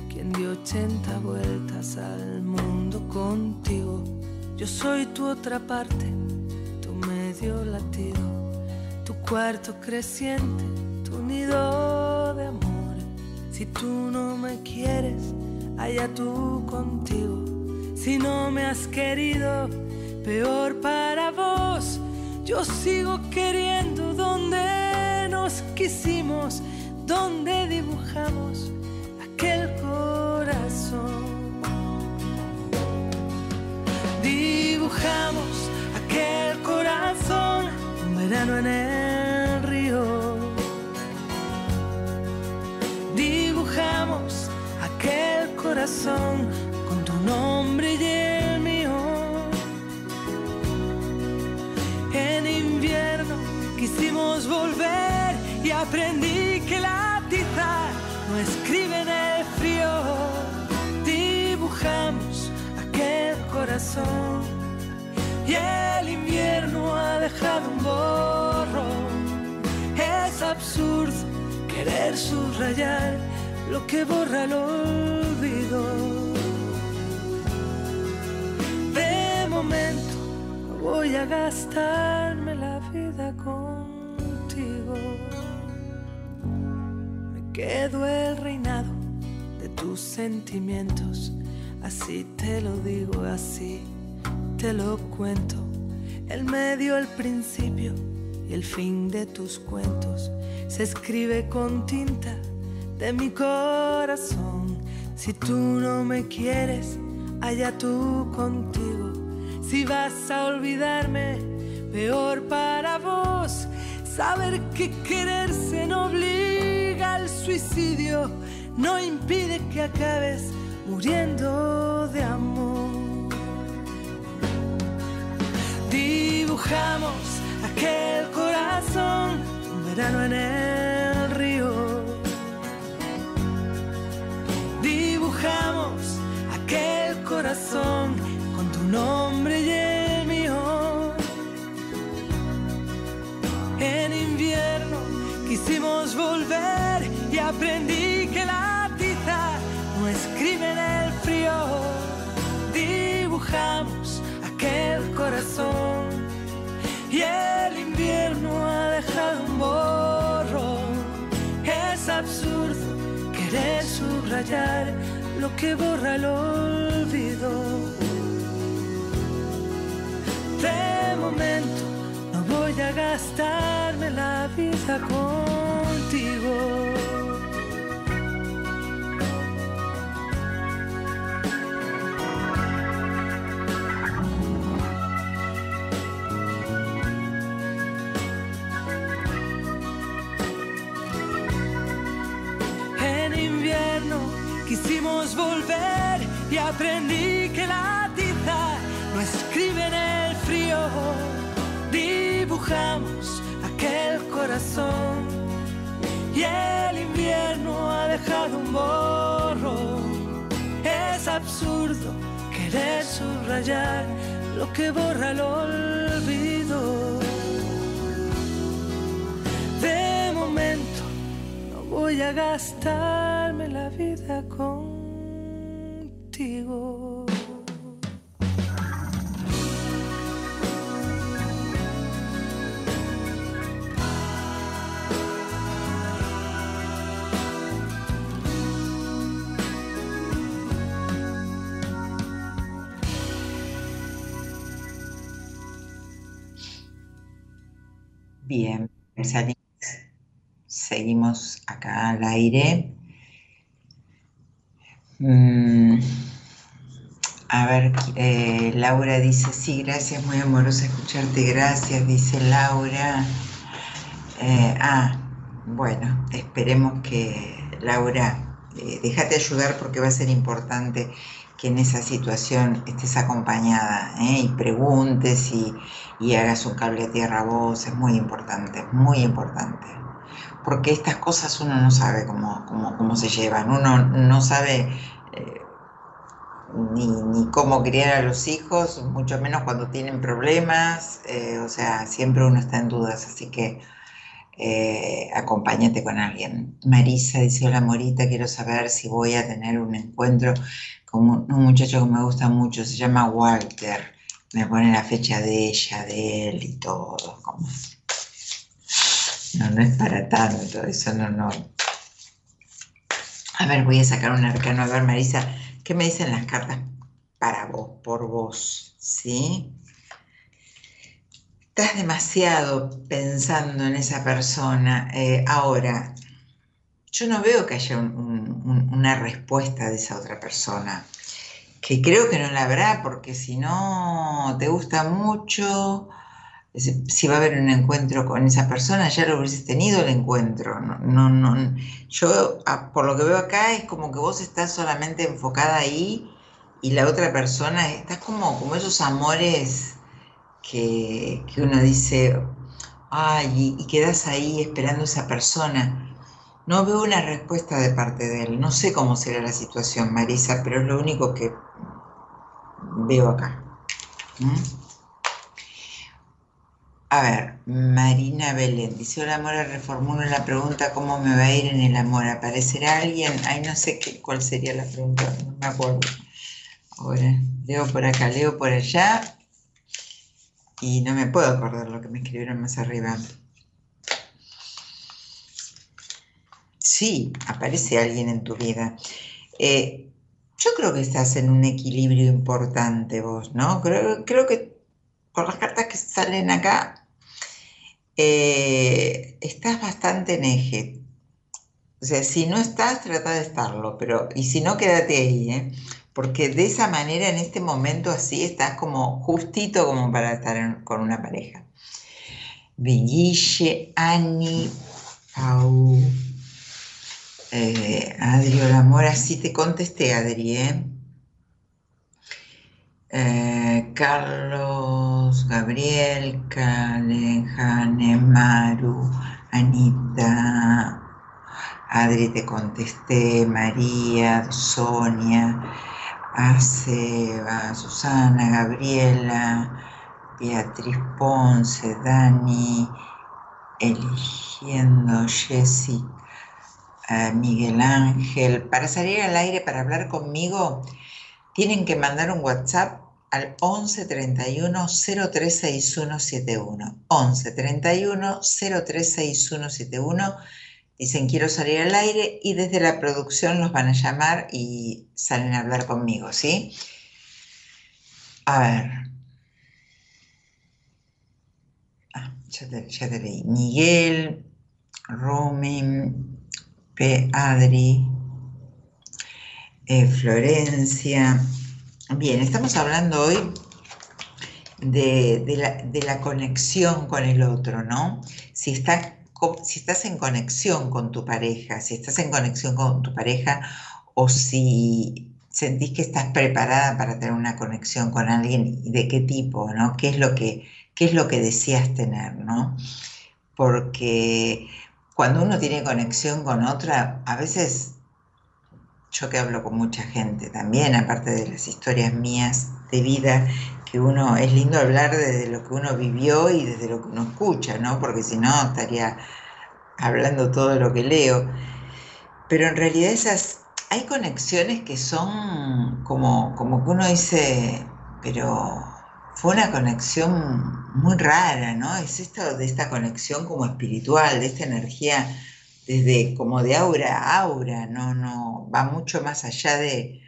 quien dio 80 vueltas al mundo contigo. Yo soy tu otra parte, tu medio latido, tu cuarto creciente, tu nido de amor. Si tú no me quieres, allá tú contigo. Si no me has querido, peor para vos. Yo sigo queriendo donde quisimos, donde dibujamos aquel corazón. Dibujamos aquel corazón, un verano en el río. Dibujamos aquel corazón con tu nombre y el mío. En invierno quisimos volver y aprendí que la no escribe en el frío. Dibujamos aquel corazón y el invierno ha dejado un borrón. Es absurdo querer subrayar lo que borra el olvido. De momento voy a gastarme Me quedo el reinado de tus sentimientos. Así te lo digo, así te lo cuento. El medio, el principio y el fin de tus cuentos se escribe con tinta de mi corazón. Si tú no me quieres, allá tú contigo. Si vas a olvidarme, peor para vos. Saber que quererse no obliga al suicidio, no impide que acabes muriendo de amor. Dibujamos aquel corazón, un verano en el río. Dibujamos aquel corazón con tu nombre y el mío. En invierno quisimos volver y aprendí que la tiza no escribe en el frío. Dibujamos aquel corazón y el invierno ha dejado un borrón. Es absurdo querer subrayar lo que borra el olvido. De momento voy a gastarme la vida contigo. Quisimos volver y aprendí que la tiza no escribe. Dibujamos aquel corazón y el invierno ha dejado un borrón. Es absurdo querer subrayar lo que borra el olvido. De momento no voy a gastarme la vida contigo. Bien, seguimos acá al aire. Mm, a ver, eh, Laura dice, sí, gracias, muy amorosa escucharte, gracias, dice Laura. Eh, ah, bueno, esperemos que, Laura, eh, déjate ayudar porque va a ser importante que en esa situación estés acompañada ¿eh? y preguntes y, hagas un cable a tierra a vos, es muy importante, muy importante. Porque estas cosas uno no sabe cómo, cómo, cómo se llevan, uno no sabe eh, ni, ni, cómo criar a los hijos, mucho menos cuando tienen problemas, eh, o sea, siempre uno está en dudas, así que acompáñate con alguien. Marisa dice, hola Morita, quiero saber si voy a tener un encuentro con un, muchacho que me gusta mucho, se llama Walter, me pone la fecha de ella, de él y todo. No, no es para tanto, eso no, no. A ver, voy a sacar un arcano. A ver, Marisa, ¿qué me dicen las cartas para vos, por vos? ¿Sí? Estás demasiado pensando en esa persona. Eh, ahora, yo no veo que haya un, un, una respuesta de esa otra persona. Que creo que no la habrá, porque si no te gusta mucho, si va a haber un encuentro con esa persona, ya lo hubieses tenido el encuentro. No, no, no. Yo, por lo que veo acá, es como que vos estás solamente enfocada ahí y la otra persona, estás como, como esos amores que, que uno dice, ay, y, quedas ahí esperando a esa persona. No veo una respuesta de parte de él. No sé cómo será la situación, Marisa, pero es lo único que veo acá. ¿Mm? A ver, Marina Belén dice, hola Mora, reformulo la pregunta, ¿cómo me va a ir en el amor? ¿Aparecerá alguien? Ay, no sé qué, cuál sería la pregunta, no me acuerdo. Ahora, leo por acá, leo por allá y no me puedo acordar lo que me escribieron más arriba. Sí, aparece alguien en tu vida. Eh, yo creo que estás en un equilibrio importante vos, ¿no? Creo, creo que por las cartas que salen acá, eh, estás bastante en eje. O sea, si no estás, trata de estarlo, pero y si no, quédate ahí, ¿eh? porque de esa manera, en este momento así, estás como justito como para estar con una pareja. Viguille, Ani, Pau, eh, Adri, el amor, así te contesté, Adri, ¿eh? Carlos, Gabriel, Kalen, Jane, Maru, Anita, Adri te contesté, María, Sonia, Aceba, Susana, Gabriela, Beatriz Ponce, Dani, eligiendo Jessica, Miguel Ángel. Para salir al aire, para hablar conmigo, tienen que mandar un WhatsApp al 11 31 036171. 11 31 036171. Dicen quiero salir al aire y desde la producción los van a llamar y salen a hablar conmigo, ¿sí? A ver. Ah, ya te, leí. Miguel, Rumi, P. Adri, eh, Florencia. Bien, estamos hablando hoy de, la, conexión con el otro, ¿no? Si, estás en conexión con tu pareja, si estás en conexión con tu pareja o si sentís que estás preparada para tener una conexión con alguien y de qué tipo, ¿no? ¿Qué es lo que, qué es lo que deseas tener, ¿no? Porque cuando uno tiene conexión con otra, a veces yo que hablo con mucha gente también, aparte de las historias mías de vida, que uno, es lindo hablar desde lo que uno vivió y desde lo que uno escucha, ¿no? Porque si no estaría hablando todo lo que leo. Pero en realidad esas, hay conexiones que son como, como que uno dice, pero fue una conexión muy rara, ¿no? Es esto de esta conexión como espiritual, de esta energía desde como de aura a aura, no, no, va mucho más allá de,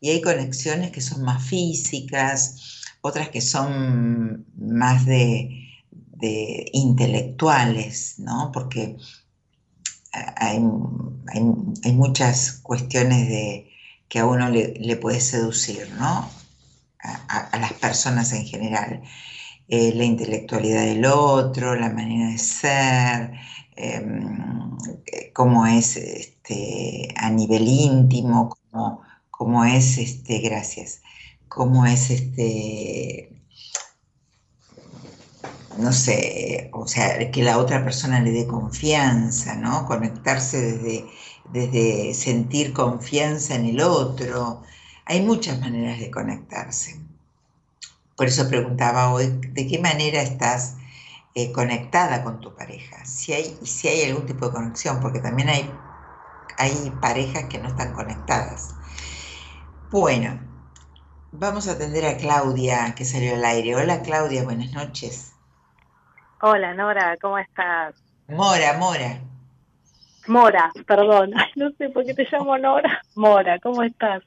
y hay conexiones que son más físicas, otras que son más de, intelectuales, ¿no? Porque hay, muchas cuestiones de, que a uno le, puede seducir, ¿no? A, las personas en general. Eh, la intelectualidad del otro, la manera de ser, Em, cómo es este, a nivel íntimo, cómo, es, este, gracias, cómo es este, no sé, o sea, que la otra persona le dé confianza, ¿no? Conectarse desde, desde sentir confianza en el otro. Hay muchas maneras de conectarse. Por eso preguntaba hoy, ¿de qué manera estás eh, conectada con tu pareja, si hay, si hay algún tipo de conexión, porque también hay, hay parejas que no están conectadas. Bueno, vamos a atender a Claudia, que salió al aire. Hola Claudia, buenas noches. Hola Nora, ¿cómo estás? Mora, Mora. Mora, perdón, no sé por qué te llamo Nora. Mora, ¿cómo estás?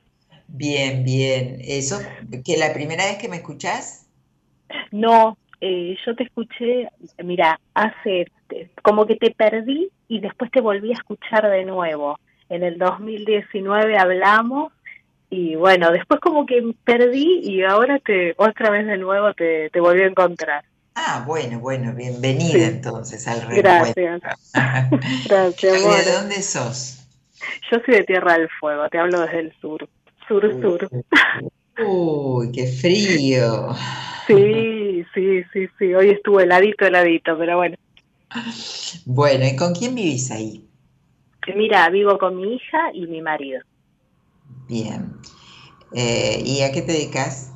Bien, bien. ¿Eso? ¿Que la primera vez que me escuchás? No, eh, yo te escuché, mira, hace como que te perdí y después te volví a escuchar de nuevo. En el 2019 hablamos y bueno, después como que perdí y ahora te otra vez de nuevo te, te volví a encontrar. Ah, bueno, bueno, bienvenida entonces al Gracias. Gracias, amor. ¿De dónde sos? Yo soy de Tierra del Fuego, te hablo desde el sur, sur-sur. Uy, qué frío. Sí, sí, sí, sí. Hoy estuvo heladito, heladito, pero bueno. Bueno, ¿y con quién vivís ahí? Mira, vivo con mi hija y mi marido. Bien. Eh, ¿Y a qué te dedicas?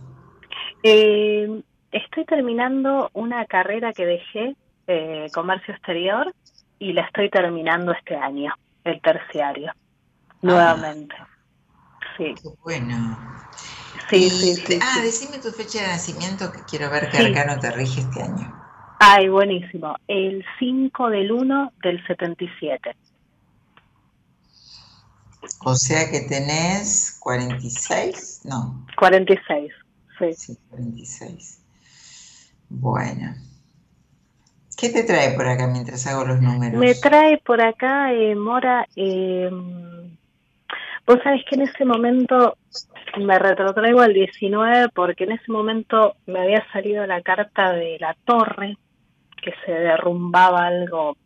Eh, estoy terminando una carrera que dejé, eh, comercio exterior, y la estoy terminando este año, el terciario, nuevamente. Sí. Qué bueno. Sí, Y- sí, sí. ah, sí. decime tu fecha de nacimiento que quiero ver qué Sí. arcano te rige este año. Ay, buenísimo. El 5 del 1 del 77. O sea que tenés 46, no, 46. Sí. sí, 46. Bueno. ¿Qué te trae por acá mientras hago los números? Me trae por acá, eh, Mora, eh, vos sabés que en ese momento me retrotraigo al 19 porque en ese momento me había salido la carta de la torre, que se derrumbaba algo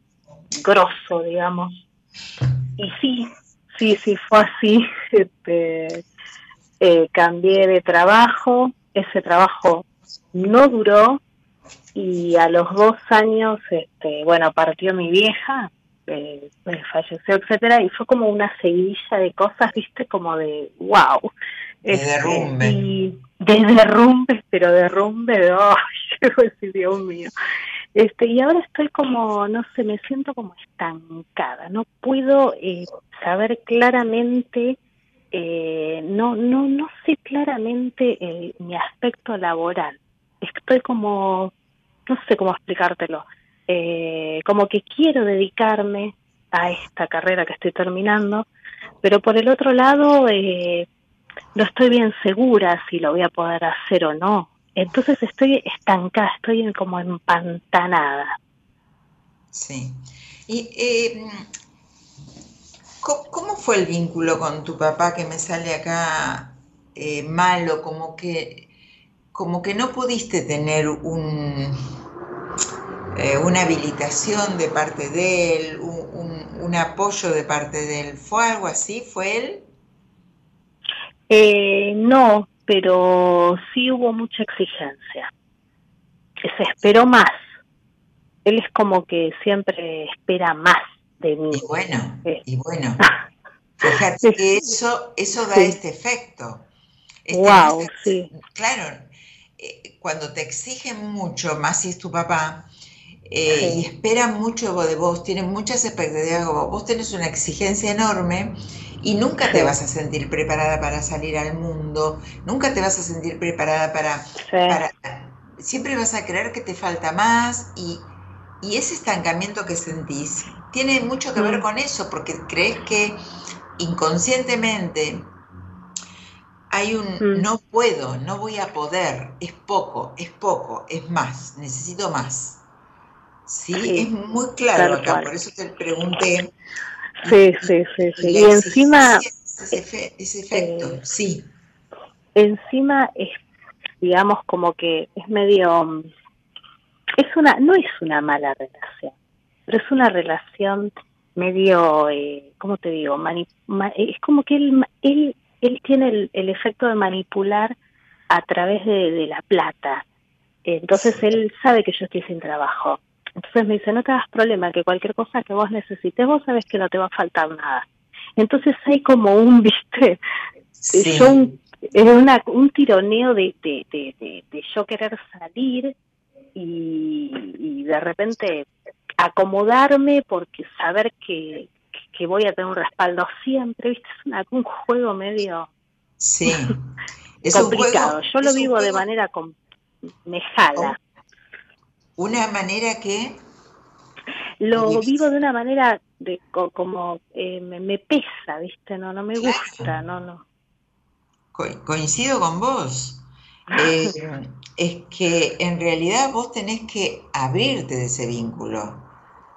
grosso, digamos. Y sí, sí, sí, fue así. Este, eh, cambié de trabajo, ese trabajo no duró y a los dos años, este, bueno, partió mi vieja, eh, eh, falleció, etcétera, y fue como una seguidilla de cosas, viste, como de wow. De derrumbe. Y de derrumbes, pero derrumbe de, decir, Dios mío. Este, y ahora estoy como, no sé, me siento como estancada, no puedo eh, saber claramente, eh, no, no, no sé claramente eh, mi aspecto laboral. Estoy como, no sé cómo explicártelo, eh, como que quiero dedicarme a esta carrera que estoy terminando, pero por el otro lado eh, no estoy bien segura si lo voy a poder hacer o no. Entonces estoy estancada, estoy como empantanada. Sí. Y, eh, ¿cómo, fue el vínculo con tu papá que me sale acá malo? Como que, como que no pudiste tener un, eh, una habilitación de parte de él, un, un- un apoyo de parte de él. ¿Fue algo así? ¿Fue él? Eh, no, pero sí hubo mucha exigencia. Se esperó más. Él es como que siempre espera más de mí. Y bueno, Eh, y bueno, fíjate que eso, eso da Sí. este efecto. Este Wow, efecto- sí. Claro, eh, cuando te exigen mucho, más si es tu papá, eh, Sí. y esperan mucho de vos, tienen muchas expectativas de vos, vos tenés una exigencia enorme y nunca te vas a sentir preparada para salir al mundo, nunca te vas a sentir preparada para, Sí. para siempre vas a creer que te falta más y, y ese estancamiento que sentís tiene mucho que ver Mm. con eso, porque crees que inconscientemente hay un Mm. no puedo, no voy a poder, es poco, es poco, es más, necesito más. Sí, Sí, es muy claro acá, por eso te pregunté. Sí, sí, sí, sí. Y encima, ese, efe- ese efecto, eh, sí. encima es, digamos, como que es medio, mm, es una, no es una mala relación, pero es una relación medio, eh, ¿cómo te digo? Mani- ma- es como que él, él, él tiene el, el efecto de manipular a través de, de la plata. Entonces él sabe que yo estoy sin trabajo. Entonces me dice, no te hagas problema, que cualquier cosa que vos necesites, vos sabes que no te va a faltar nada. Entonces hay como un, viste, Sí. yo un, una, un tironeo de, de, de, de, de yo querer salir y, y de repente acomodarme porque saber que, que voy a tener un respaldo siempre, ¿viste? Es una- un juego medio Sí. Es un complicado. juego- yo lo vivo de manera me jala. Una manera que Lo vivo de una manera de co- como eh, me, me pesa, ¿viste? No, no me Claro. gusta, no, no. co- coincido con vos. Eh, es que en realidad vos tenés que abrirte de ese vínculo.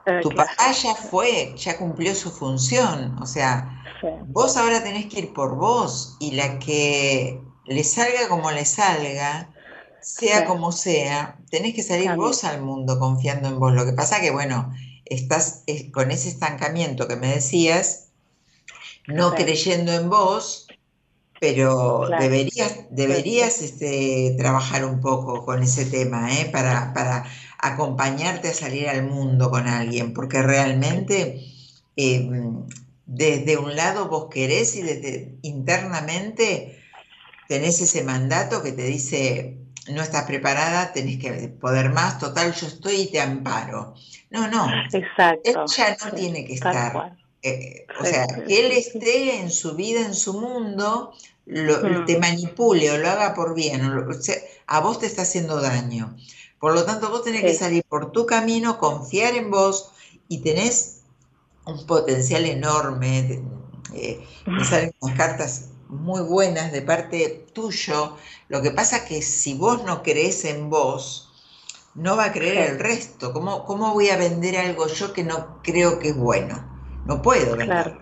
Eh, Tu claro, papá ya fue, ya cumplió su función. O sea, sí, vos ahora tenés que ir por vos y la que le salga como le salga, sea Sí. como sea, tenés que salir vos al mundo confiando en vos. Lo que pasa que, bueno, estás eh, con ese estancamiento que me decías, no Sí. creyendo en vos, pero Claro. deberías, deberías este, trabajar un poco con ese tema, ¿eh? Para, para acompañarte a salir al mundo con alguien, porque realmente eh, desde un lado vos querés y desde internamente tenés ese mandato que te dice, no estás preparada, tenés que poder más, total, yo estoy y te amparo. No, no. Exacto. Ella no tiene que estar. Eh, o sea, que él esté en su vida, en su mundo, lo, te mm. manipule o lo haga por bien, o sea, a vos te está haciendo daño. Por lo tanto, vos tenés que salir por tu camino, confiar en vos y tenés un potencial enorme. Eh, me salen unas cartas muy buenas de parte tuyo. Lo que pasa es que si vos no crees en vos, no va a creer el resto. ¿Cómo, ¿Cómo voy a vender algo yo que no creo que es bueno? No puedo vender.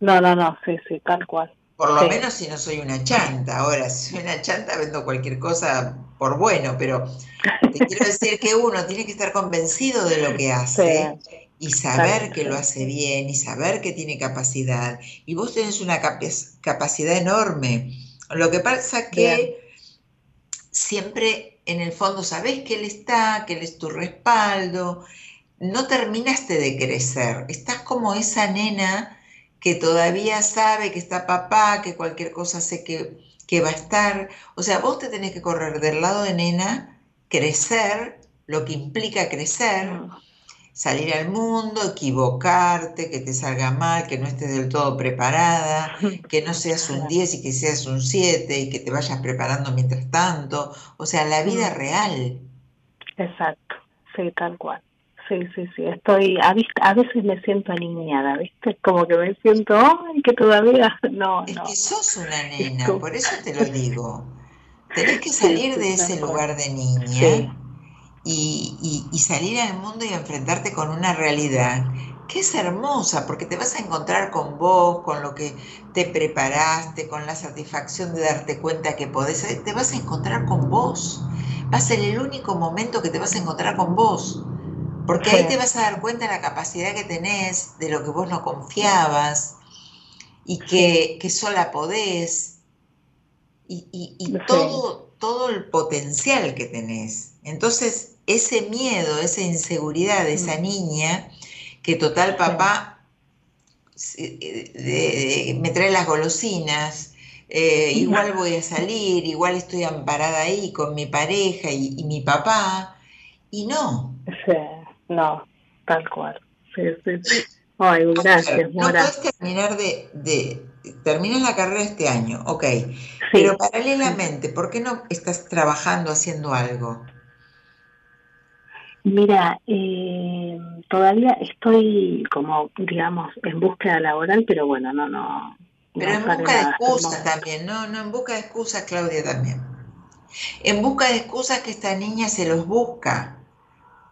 No, no, no, sí, sí, tal cual. Por lo menos si no soy una chanta. Ahora, si soy una chanta, vendo cualquier cosa por bueno, pero te quiero decir que uno tiene que estar convencido de lo que hace y saber que lo hace bien y saber que tiene capacidad. Y vos tenés una capacidad enorme. Lo que pasa que siempre en el fondo sabés que él está, que él es tu respaldo. No terminaste de crecer. Estás como esa nena que todavía sabe que está papá, que cualquier cosa sé que, que va a estar. O sea, vos te tenés que correr del lado de nena, crecer, lo que implica crecer, salir al mundo, equivocarte, que te salga mal, que no estés del todo preparada, que no seas un 10 y que seas un 7 y que te vayas preparando mientras tanto. O sea, la vida real. Exacto, sí, tal cual sí, sí, sí. Estoy, a, a veces me siento aniñada, ¿viste? Como que me siento, ay, que todavía no. Es que sos una nena, por eso te lo digo. Tenés que salir de ese lugar de niña y, y, salir al mundo y enfrentarte con una realidad que es hermosa, porque te vas a encontrar con vos, con lo que te preparaste, con la satisfacción de darte cuenta que podés, te vas a encontrar con vos. Va a ser el único momento que te vas a encontrar con vos. Porque ahí te vas a dar cuenta de la capacidad que tenés, de lo que vos no confiabas y que, sola podés y, todo, todo el potencial que tenés. Entonces, ese miedo, esa inseguridad de esa mm. niña, que total papá me trae las golosinas, eh, igual voy a salir, igual estoy amparada ahí con mi pareja y, mi papá, y no. No, tal cual. Sí, sí, sí. Ay, gracias, No puedes terminar de, de, terminas la carrera este año, ok, pero paralelamente, ¿por qué no estás trabajando haciendo algo? Mira, eh, todavía estoy como, digamos, en búsqueda laboral, pero bueno, no, no. Pero en busca de excusas también, no, no, en busca de excusas, Claudia también. En busca de excusas que esta niña se los busca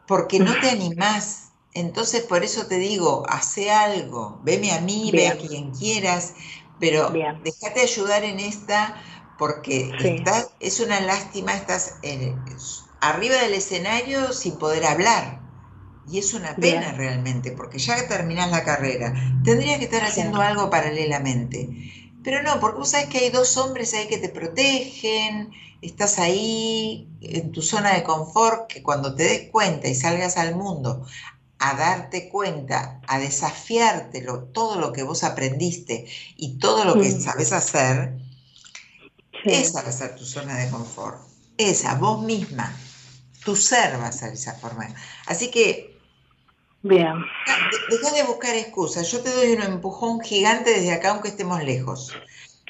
porque no te animás. Entonces, por eso te digo, hace algo, veme a mí, ve a quien quieras, pero déjate ayudar en esta, porque es una lástima, estás arriba del escenario sin poder hablar. Y es una pena realmente, porque ya terminas la carrera, tendrías que estar haciendo algo paralelamente. Pero no, porque vos sabes que hay dos hombres ahí que te protegen, estás ahí en tu zona de confort, que cuando te des cuenta y salgas al mundo a darte cuenta, a desafiarte todo lo que vos aprendiste y todo lo que sabes hacer, esa va a ser tu zona de confort. Esa, vos misma, tu ser va a ser esa forma. Así que, Bien. deja de buscar excusas. Yo te doy un empujón gigante desde acá, aunque estemos lejos.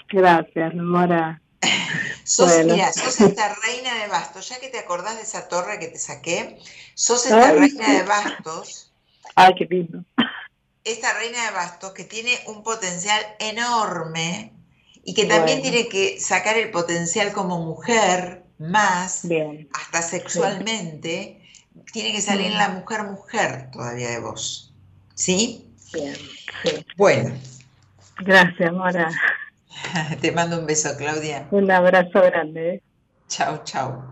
Gracias, Mora. Sos, sos esta reina de bastos, ya que te acordás de esa torre que te saqué, sos esta reina de bastos. Ay, qué lindo. Esta reina de bastos que tiene un potencial enorme y que también tiene que sacar el potencial como mujer más, hasta sexualmente, tiene que salir la mujer mujer todavía de vos. ¿Sí? Bien. Bueno. Gracias, Mora. Te mando un beso, Claudia. Un abrazo grande. Chao, chao.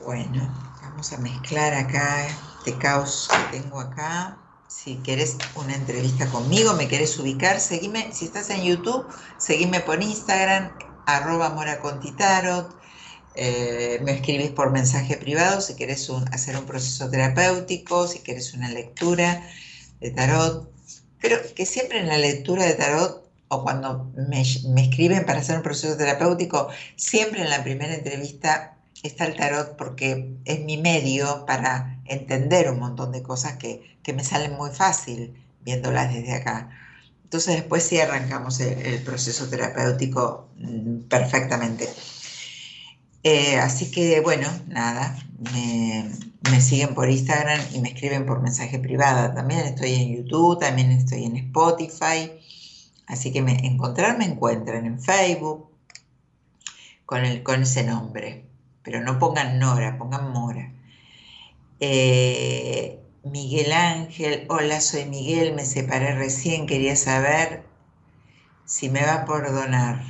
Bueno, vamos a mezclar acá este caos que tengo acá. Si querés una entrevista conmigo, me querés ubicar, seguime. Si estás en YouTube, seguime por Instagram, arroba moracontitarot. Eh, me escribís por mensaje privado si querés hacer un proceso terapéutico, si querés una lectura de tarot, pero que siempre en la lectura de tarot o cuando me, me escriben para hacer un proceso terapéutico, siempre en la primera entrevista está el tarot porque es mi medio para entender un montón de cosas que, me salen muy fácil viéndolas desde acá. Entonces después sí arrancamos el, proceso terapéutico mm, perfectamente. Eh, así que bueno, nada, me, siguen por Instagram y me escriben por mensaje privado. También estoy en YouTube, también estoy en Spotify. Así que me, encontrar encuentran en Facebook con, el, con ese nombre pero no pongan Nora, pongan Mora. Eh, Miguel Ángel, hola, soy Miguel, me separé recién, quería saber si me va a perdonar.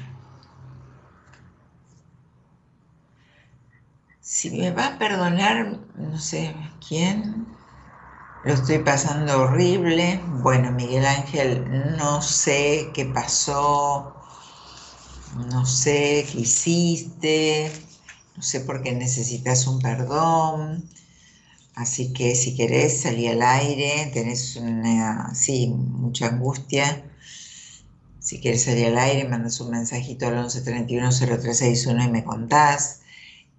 Si me va a perdonar, no sé quién, lo estoy pasando horrible. Bueno, Miguel Ángel, no sé qué pasó, no sé qué hiciste no sé por qué necesitas un perdón. Así que si querés salir al aire, tenés una, sí, mucha angustia. Si quieres salir al aire, mandas un mensajito al 1131-0361 y me contás.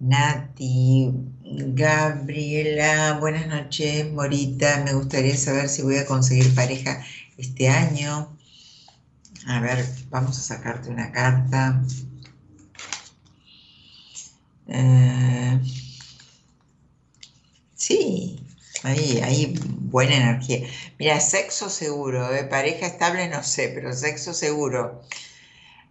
Nati, Gabriela, buenas noches, Morita. Me gustaría saber si voy a conseguir pareja este año. A ver, vamos a sacarte una carta. Eh, sí, ahí, hay buena energía. Mira, sexo seguro, ¿eh? pareja estable no sé, pero sexo seguro.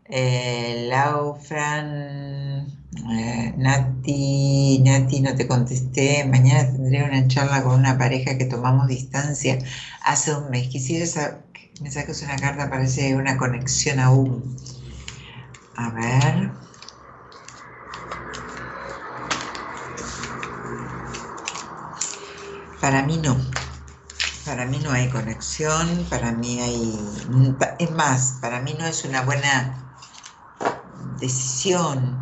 Eh, Laufran, eh, Nati, Nati, no te contesté. Mañana tendré una charla con una pareja que tomamos distancia hace un mes. Quisiera que me saques una carta, parece una conexión aún. A ver. Para mí no. Para mí no hay conexión, para mí hay... Es más, para mí no es una buena decisión.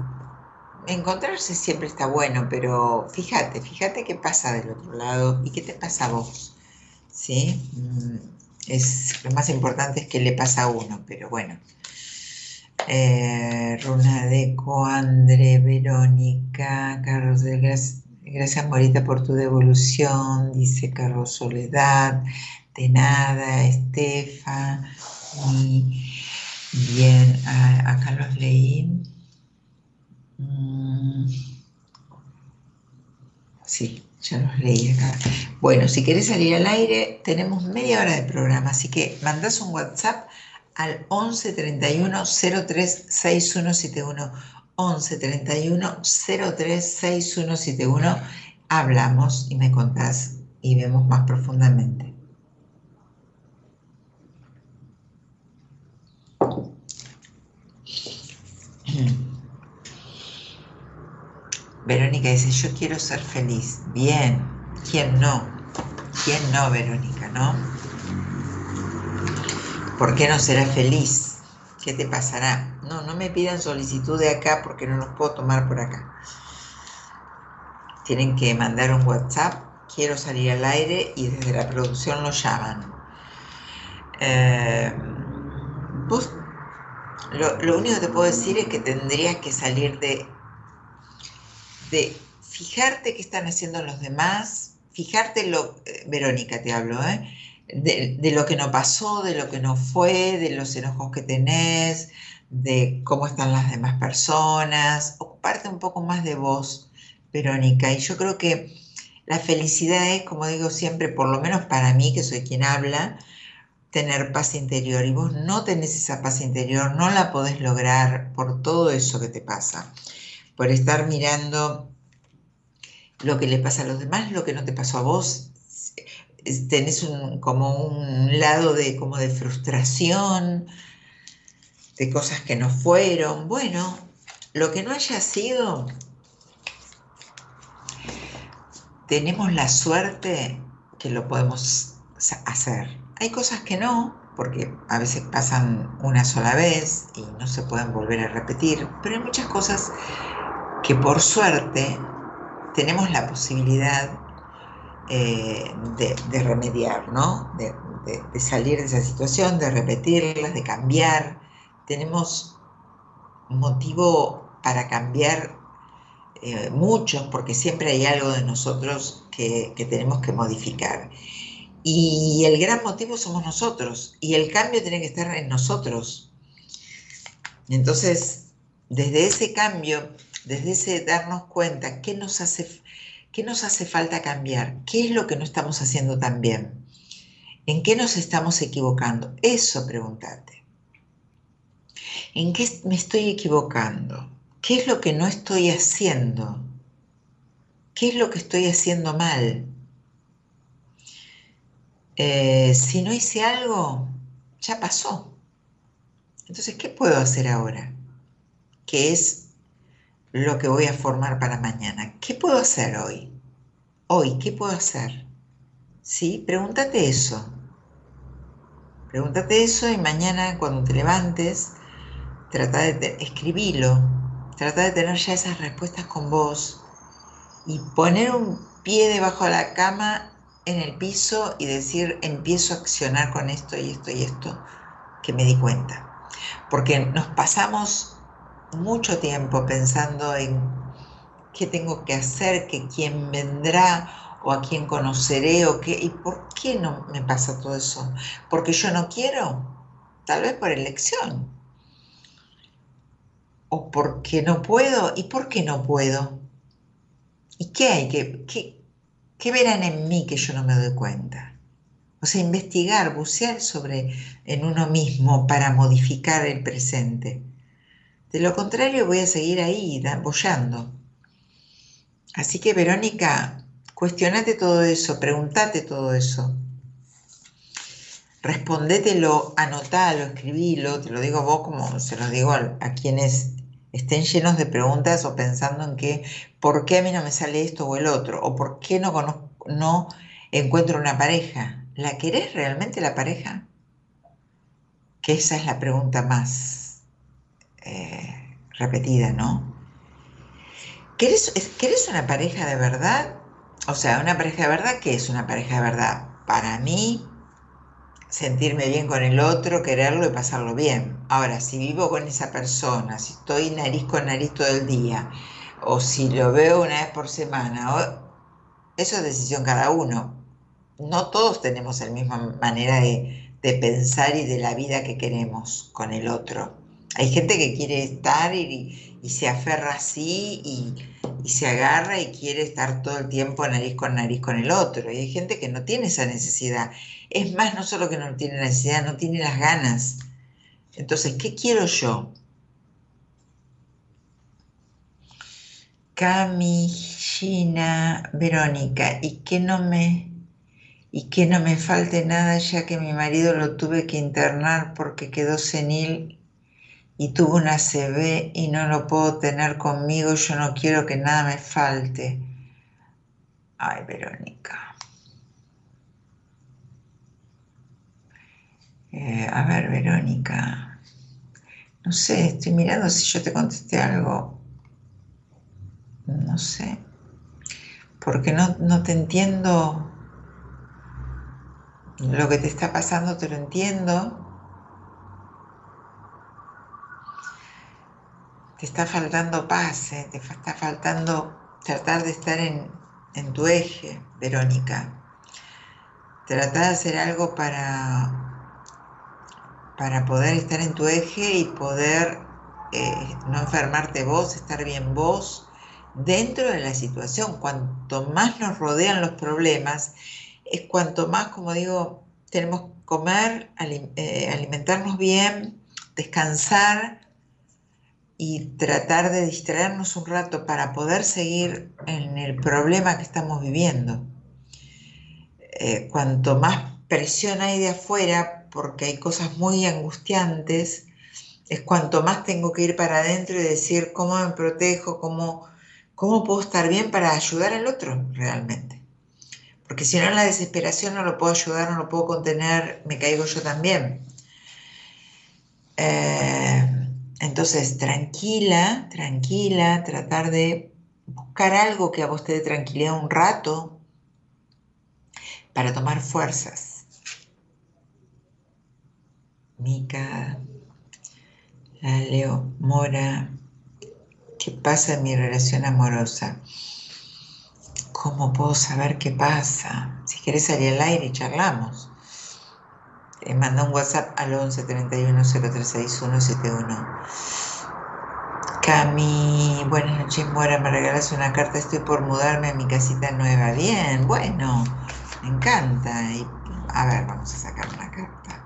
Encontrarse siempre está bueno, pero fíjate, fíjate qué pasa del otro lado y qué te pasa a vos. ¿Sí? Mm, es, lo más importante es qué le pasa a uno, pero bueno. Eh, Runa de Coandre, Verónica, Carlos de Gracia. Gracias, Morita, por tu devolución, dice Carlos Soledad. De nada, Estefa. Y bien, acá los leí. Mm. Sí, ya los leí acá. Bueno, si querés salir al aire, tenemos media hora de programa, así que mandás un WhatsApp al 11 31 03 6171. 11 31 03 6171 hablamos y me contás y vemos más profundamente. Verónica dice, yo quiero ser feliz. Bien, ¿quién no? ¿Quién no, Verónica, no? ¿Por qué no será feliz? ¿Qué te pasará? No, no me pidan solicitud de acá porque no los puedo tomar por acá. Tienen que mandar un WhatsApp, quiero salir al aire y desde la producción lo llaman. Eh, lo, único que te puedo decir es que tendrías que salir de, de fijarte qué están haciendo los demás, fijarte lo, eh, Verónica te hablo, ¿eh? de, lo que no pasó, de lo que no fue, de los enojos que tenés, de cómo están las demás personas, ocuparte un poco más de vos, Verónica. Y yo creo que la felicidad es, como digo siempre, por lo menos para mí, que soy quien habla, tener paz interior. Y vos no tenés esa paz interior, no la podés lograr por todo eso que te pasa, por estar mirando lo que le pasa a los demás, lo que no te pasó a vos, tenés un, como un lado de, como de frustración, de cosas que no fueron. Bueno, lo que no haya sido, tenemos la suerte que lo podemos hacer. Hay cosas que no, porque a veces pasan una sola vez y no se pueden volver a repetir, pero hay muchas cosas que por suerte tenemos la posibilidad eh, de, remediar, ¿no? De, salir de esa situación, de repetirlas, de cambiar. Tenemos motivo para cambiar eh, muchos, porque siempre hay algo de nosotros que, que tenemos que modificar. Y el gran motivo somos nosotros, y el cambio tiene que estar en nosotros. Entonces, desde ese cambio, desde ese darnos cuenta qué nos hace, qué nos hace falta cambiar, qué es lo que no estamos haciendo tan bien, en qué nos estamos equivocando, eso pregúntate. ¿En qué me estoy equivocando? ¿Qué es lo que no estoy haciendo? ¿Qué es lo que estoy haciendo mal? Eh, si no hice algo, ya pasó. Entonces, ¿qué puedo hacer ahora? ¿Qué es lo que voy a formar para mañana? ¿Qué puedo hacer hoy? Hoy, ¿qué puedo hacer? ¿Sí? Pregúntate eso. Pregúntate eso y mañana cuando te levantes, trata de escribirlo, trata de tener ya esas respuestas con vos y poner un pie debajo de la cama en el piso y decir, empiezo a accionar con esto y esto y esto, que me di cuenta. Porque nos pasamos mucho tiempo pensando en qué tengo que hacer, que quién vendrá o a quién conoceré o qué, y por qué no me pasa todo eso. Porque yo no quiero, tal vez por elección. O porque no puedo, ¿y por qué no puedo? ¿Y qué hay que, qué, ¿Qué verán en mí que yo no me doy cuenta? O sea, investigar, bucear sobre en uno mismo para modificar el presente. De lo contrario, voy a seguir ahí, bollando. Así que, Verónica, cuestionate todo eso, pregúntate todo eso. Respondételo, anotalo, escribilo, te lo digo vos como se lo digo a, a quienes estén llenos de preguntas o pensando en que, ¿por qué a mí no me sale esto o el otro? ¿O por qué no, conozco, no encuentro una pareja? ¿La querés realmente la pareja? Que esa es la pregunta más eh, repetida, ¿no? ¿Querés, ¿Querés una pareja de verdad? O sea, una pareja de verdad, ¿qué es una pareja de verdad? Para mí, sentirme bien con el otro, quererlo y pasarlo bien. Ahora, si vivo con esa persona, si estoy nariz con nariz todo el día, o si lo veo una vez por semana, eso es decisión cada uno. No todos tenemos la misma manera de, pensar y de la vida que queremos con el otro. Hay gente que quiere estar y, se aferra así y, se agarra y quiere estar todo el tiempo nariz con nariz con el otro. Y hay gente que no tiene esa necesidad. Es más, no solo que no tiene necesidad, no tiene las ganas. Entonces, ¿qué quiero yo? Cami, Gina, Verónica, y que no me y que no me falte nada ya que mi marido lo tuve que internar porque quedó senil y tuvo una CB y no lo puedo tener conmigo, yo no quiero que nada me falte. Ay, Verónica. Eh, a ver, Verónica. No sé, estoy mirando si yo te contesté algo. No sé. Porque no, no te entiendo. Lo que te está pasando te lo entiendo. Te está faltando paz, eh, te está faltando tratar de estar en, en tu eje, Verónica. Trata de hacer algo para para poder estar en tu eje y poder eh, no enfermarte vos, estar bien vos dentro de la situación. Cuanto más nos rodean los problemas, es cuanto más, como digo, tenemos que comer, eh, alimentarnos bien, descansar y tratar de distraernos un rato para poder seguir en el problema que estamos viviendo. Eh, cuanto más presión hay de afuera, porque hay cosas muy angustiantes, es cuanto más tengo que ir para adentro y decir cómo me protejo, cómo, cómo puedo estar bien para ayudar al otro realmente. Porque si no, en la desesperación no lo puedo ayudar, no lo puedo contener, me caigo yo también. Eh, entonces, tranquila, tranquila, tratar de buscar algo que a vos te dé tranquilidad un rato para tomar fuerzas. Mica, la Leo Mora, ¿qué pasa en mi relación amorosa? ¿Cómo puedo saber qué pasa? Si querés salir al aire y charlamos. Eh, manda un WhatsApp al 11 31 036171. Cami, buenas noches, Mora. Me regalas una carta. Estoy por mudarme a mi casita nueva. Bien, bueno, me encanta. a ver, vamos a sacar una carta.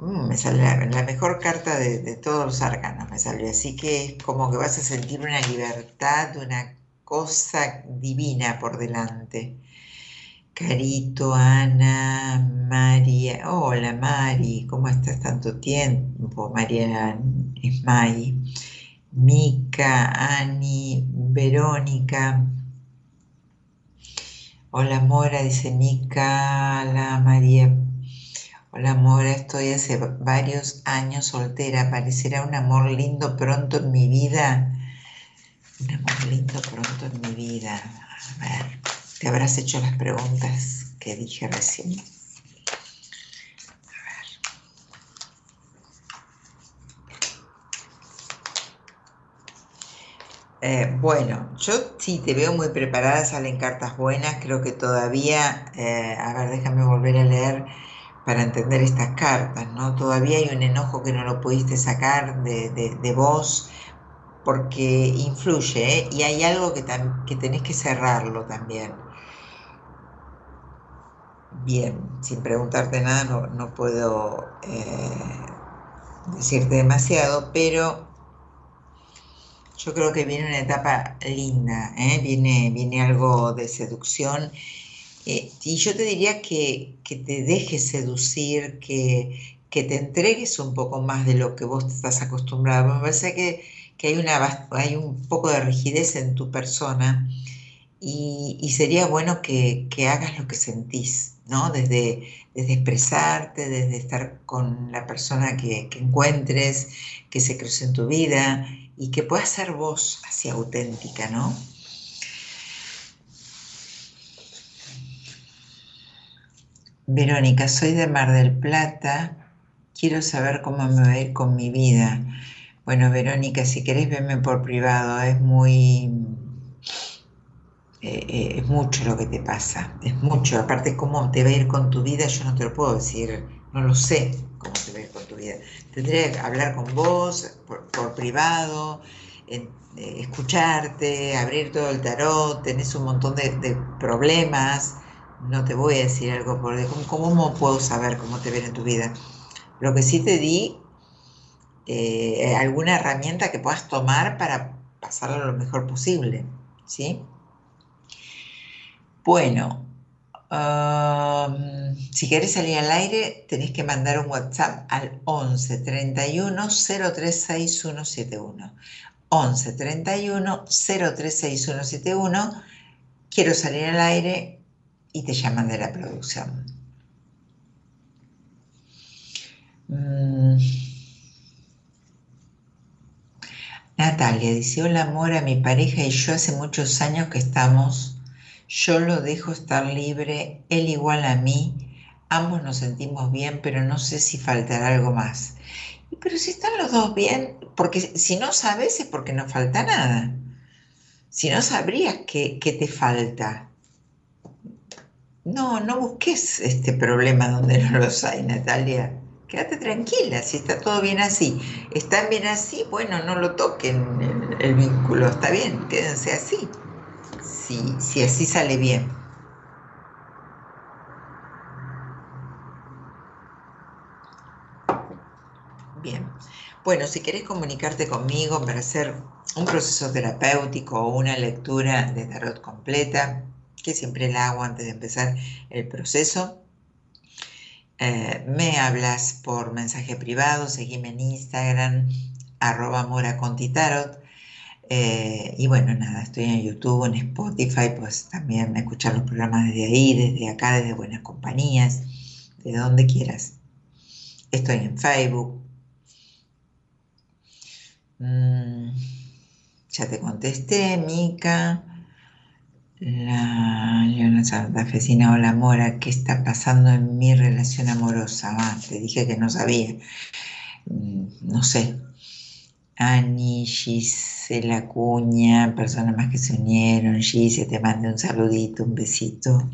Mm, me sale la, mejor carta de, todos los arcanos, me salió. Así que es como que vas a sentir una libertad, una cosa divina por delante. Carito, Ana, María. Hola Mari, ¿cómo estás tanto tiempo? María Esmay. Mica, Ani, Verónica. Hola Mora, dice Mica, la María Hola Mora, estoy hace varios años soltera. Parecerá un amor lindo pronto en mi vida. Un amor lindo pronto en mi vida. A ver, te habrás hecho las preguntas que dije recién. A ver. Eh, bueno, yo sí te veo muy preparada, salen cartas buenas, creo que todavía, eh, a ver, déjame volver a leer para entender estas cartas, ¿no? Todavía hay un enojo que no lo pudiste sacar de, vos porque influye, ¿eh? Y hay algo que, que tenés que cerrarlo también. Bien, sin preguntarte nada no, puedo eh, decirte demasiado, pero yo creo que viene una etapa linda, ¿eh? viene, viene algo de seducción eh, y yo te diría que, te dejes seducir, que, te entregues un poco más de lo que vos estás acostumbrado. Me parece que, hay, una, hay un poco de rigidez en tu persona y, sería bueno que, hagas lo que sentís, ¿no? Desde, desde expresarte, desde estar con la persona que, que encuentres, que se cruce en tu vida y que puedas ser vos así auténtica, ¿no? Verónica, soy de Mar del Plata. Quiero saber cómo me va a ir con mi vida. Bueno, Verónica, si querés verme por privado, es muy... Eh, eh, es mucho lo que te pasa, es mucho. Aparte, cómo te va a ir con tu vida, yo no te lo puedo decir, no lo sé cómo te va a ir con tu vida. Tendré que hablar con vos por, privado, eh, escucharte, abrir todo el tarot, tenés un montón de problemas no te voy a decir algo por ¿cómo, ¿cómo puedo saber cómo te ven en tu vida? Lo que sí te di, alguna herramienta que puedas tomar para pasarlo lo mejor posible, ¿sí? Bueno, um, si querés salir al aire, tenés que mandar un WhatsApp al 11 31 036171. 11 31 036171. Quiero salir al aire, y te llaman de la producción. Mm. Natalia dice, hola amor, a mi pareja y yo hace muchos años que estamos, yo lo dejo estar libre, él igual a mí, ambos nos sentimos bien, pero no sé si faltará algo más. Pero si están los dos bien, porque si no sabes es porque no falta nada. Si no sabrías qué, qué te falta. No, no busques este problema donde no los hay, Natalia. Quédate tranquila, si está todo bien así. Están bien así, bueno, no lo toquen el, vínculo, está bien, quédense así. Si, si así sale bien. Bien. Bueno, si querés comunicarte conmigo para hacer un proceso terapéutico o una lectura de tarot completa, que siempre la hago antes de empezar el proceso. Eh, me hablas por mensaje privado, seguime en Instagram, arroba mora Eh, y bueno, nada, estoy en YouTube, en Spotify, pues también escuchar los programas desde ahí, desde acá, desde Buenas Compañías, de donde quieras. Estoy en Facebook. Mm, ya te contesté, Mica. La Leona Santafesina, hola Mora, ¿qué está pasando en mi relación amorosa? Ah, te dije que no sabía. Mm, no sé. Ani, Gisela Cuña, personas más que se unieron. Gise, te mando un saludito, un besito.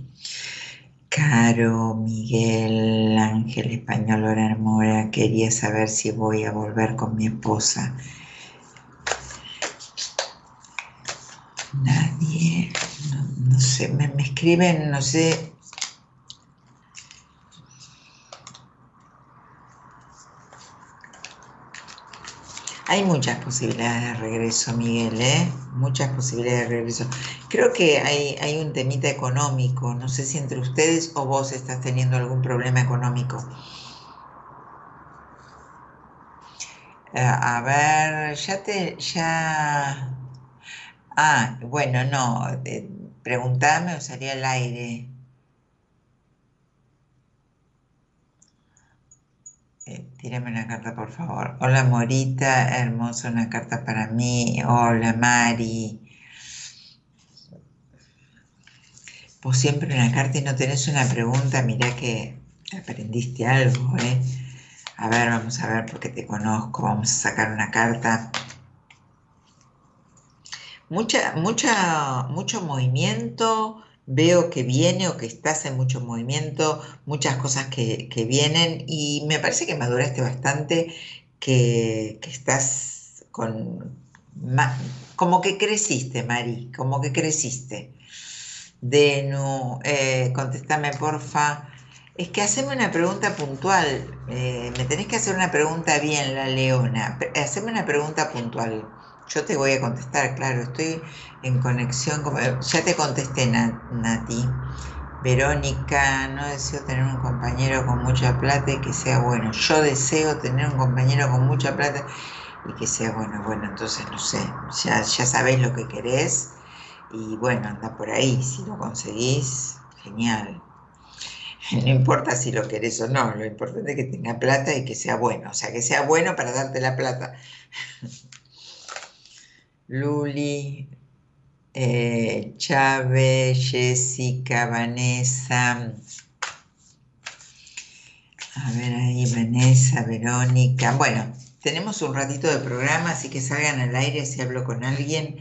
Caro, Miguel, Ángel Español, Lora Mora, quería saber si voy a volver con mi esposa. Nadie no sé, me, escriben, no sé, Hay muchas posibilidades de regreso, Miguel, ¿eh? Muchas posibilidades de regreso. Creo que hay, hay, un temita económico. No sé si entre ustedes o vos estás teniendo algún problema económico. Eh, a ver, ya te, ya... Ah, bueno, no. Eh, Preguntame o salía al aire. Eh, tírame una carta, por favor. Hola, Morita, hermosa, una carta para mí. Hola, Mari. Vos siempre una carta y no tenés una pregunta, mirá que aprendiste algo, ¿eh? A ver, vamos a ver porque te conozco. Vamos a sacar una carta mucha, mucha, mucho movimiento, veo que viene o que estás en mucho movimiento, muchas cosas que, vienen y me parece que maduraste bastante, que, estás con... Como que creciste, Mari, como que creciste. Denu, eh, contestame porfa. Es que haceme una pregunta puntual. Eh, me tenés que hacer una pregunta bien, la leona. Haceme una pregunta puntual. Yo te voy a contestar, claro, estoy en conexión, como, ya te contesté, Nati. Verónica, no deseo tener un compañero con mucha plata y que sea bueno. Yo deseo tener un compañero con mucha plata y que sea bueno. Bueno, entonces no sé, ya, ya sabéis lo que querés y bueno, anda por ahí. Si lo conseguís, genial. No importa si lo querés o no, lo importante es que tenga plata y que sea bueno. O sea, que sea bueno para darte la plata. Luli, eh, Chávez, Jessica, Vanessa. A ver ahí, Vanessa, Verónica. Bueno, tenemos un ratito de programa, así que salgan al aire si hablo con alguien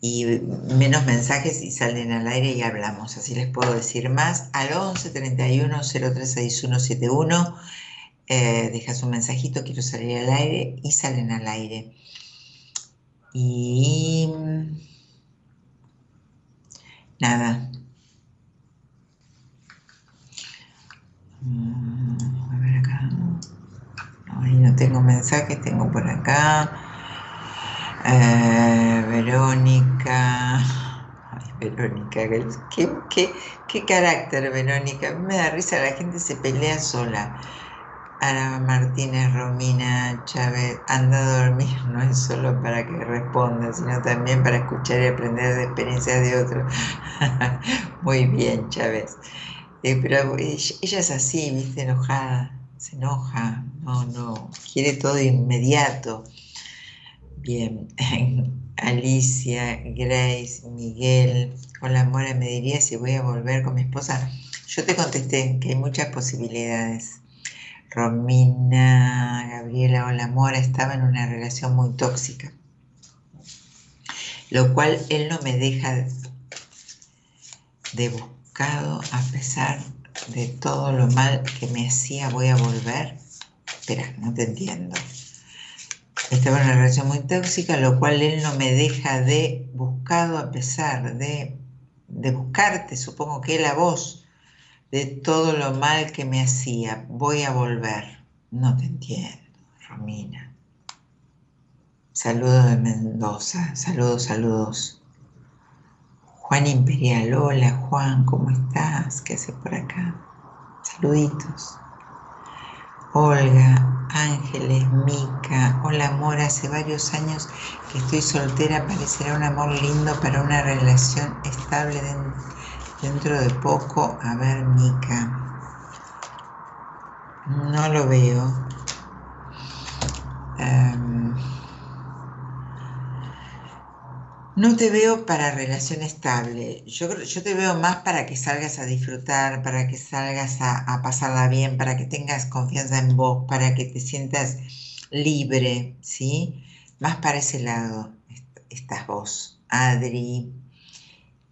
y menos mensajes y salen al aire y hablamos. Así les puedo decir más. Al 11 31 036171 eh, dejas un mensajito, quiero salir al aire y salen al aire. Y nada. Mm, a ver acá. Ahí no tengo mensajes, tengo por acá. Eh, Verónica. Ay, Verónica, ¿qué, qué, qué carácter, Verónica. Me da risa, la gente se pelea sola. Ana Martínez, Romina, Chávez, anda a dormir no es solo para que responda, sino también para escuchar y aprender de experiencias de otros. Muy bien, Chávez. Eh, pero ella, es así, viste, enojada, se enoja, no, no, quiere todo inmediato. Bien, Alicia, Grace, Miguel, hola Mora, me diría si voy a volver con mi esposa. Yo te contesté que hay muchas posibilidades Romina, Gabriela o la Mora estaba en una relación muy tóxica, lo cual él no me deja de buscado a pesar de todo lo mal que me hacía, voy a volver. Espera, no te entiendo. Estaba en una relación muy tóxica, lo cual él no me deja de buscado a pesar de, de buscarte, supongo que él a vos de todo lo mal que me hacía. Voy a volver. No te entiendo, Romina. Saludos de Mendoza. Saludos, saludos. Juan Imperial, hola Juan, ¿cómo estás? ¿Qué haces por acá? Saluditos. Olga, Ángeles, Mica, hola amor, hace varios años que estoy soltera, parecerá un amor lindo para una relación estable dentro de poco. A ver, Mica. No lo veo. Em, no te veo para relación estable. Yo, yo te veo más para que salgas a disfrutar, para que salgas a, pasarla bien, para que tengas confianza en vos, para que te sientas libre, ¿sí? Más para ese lado estás vos. Adri,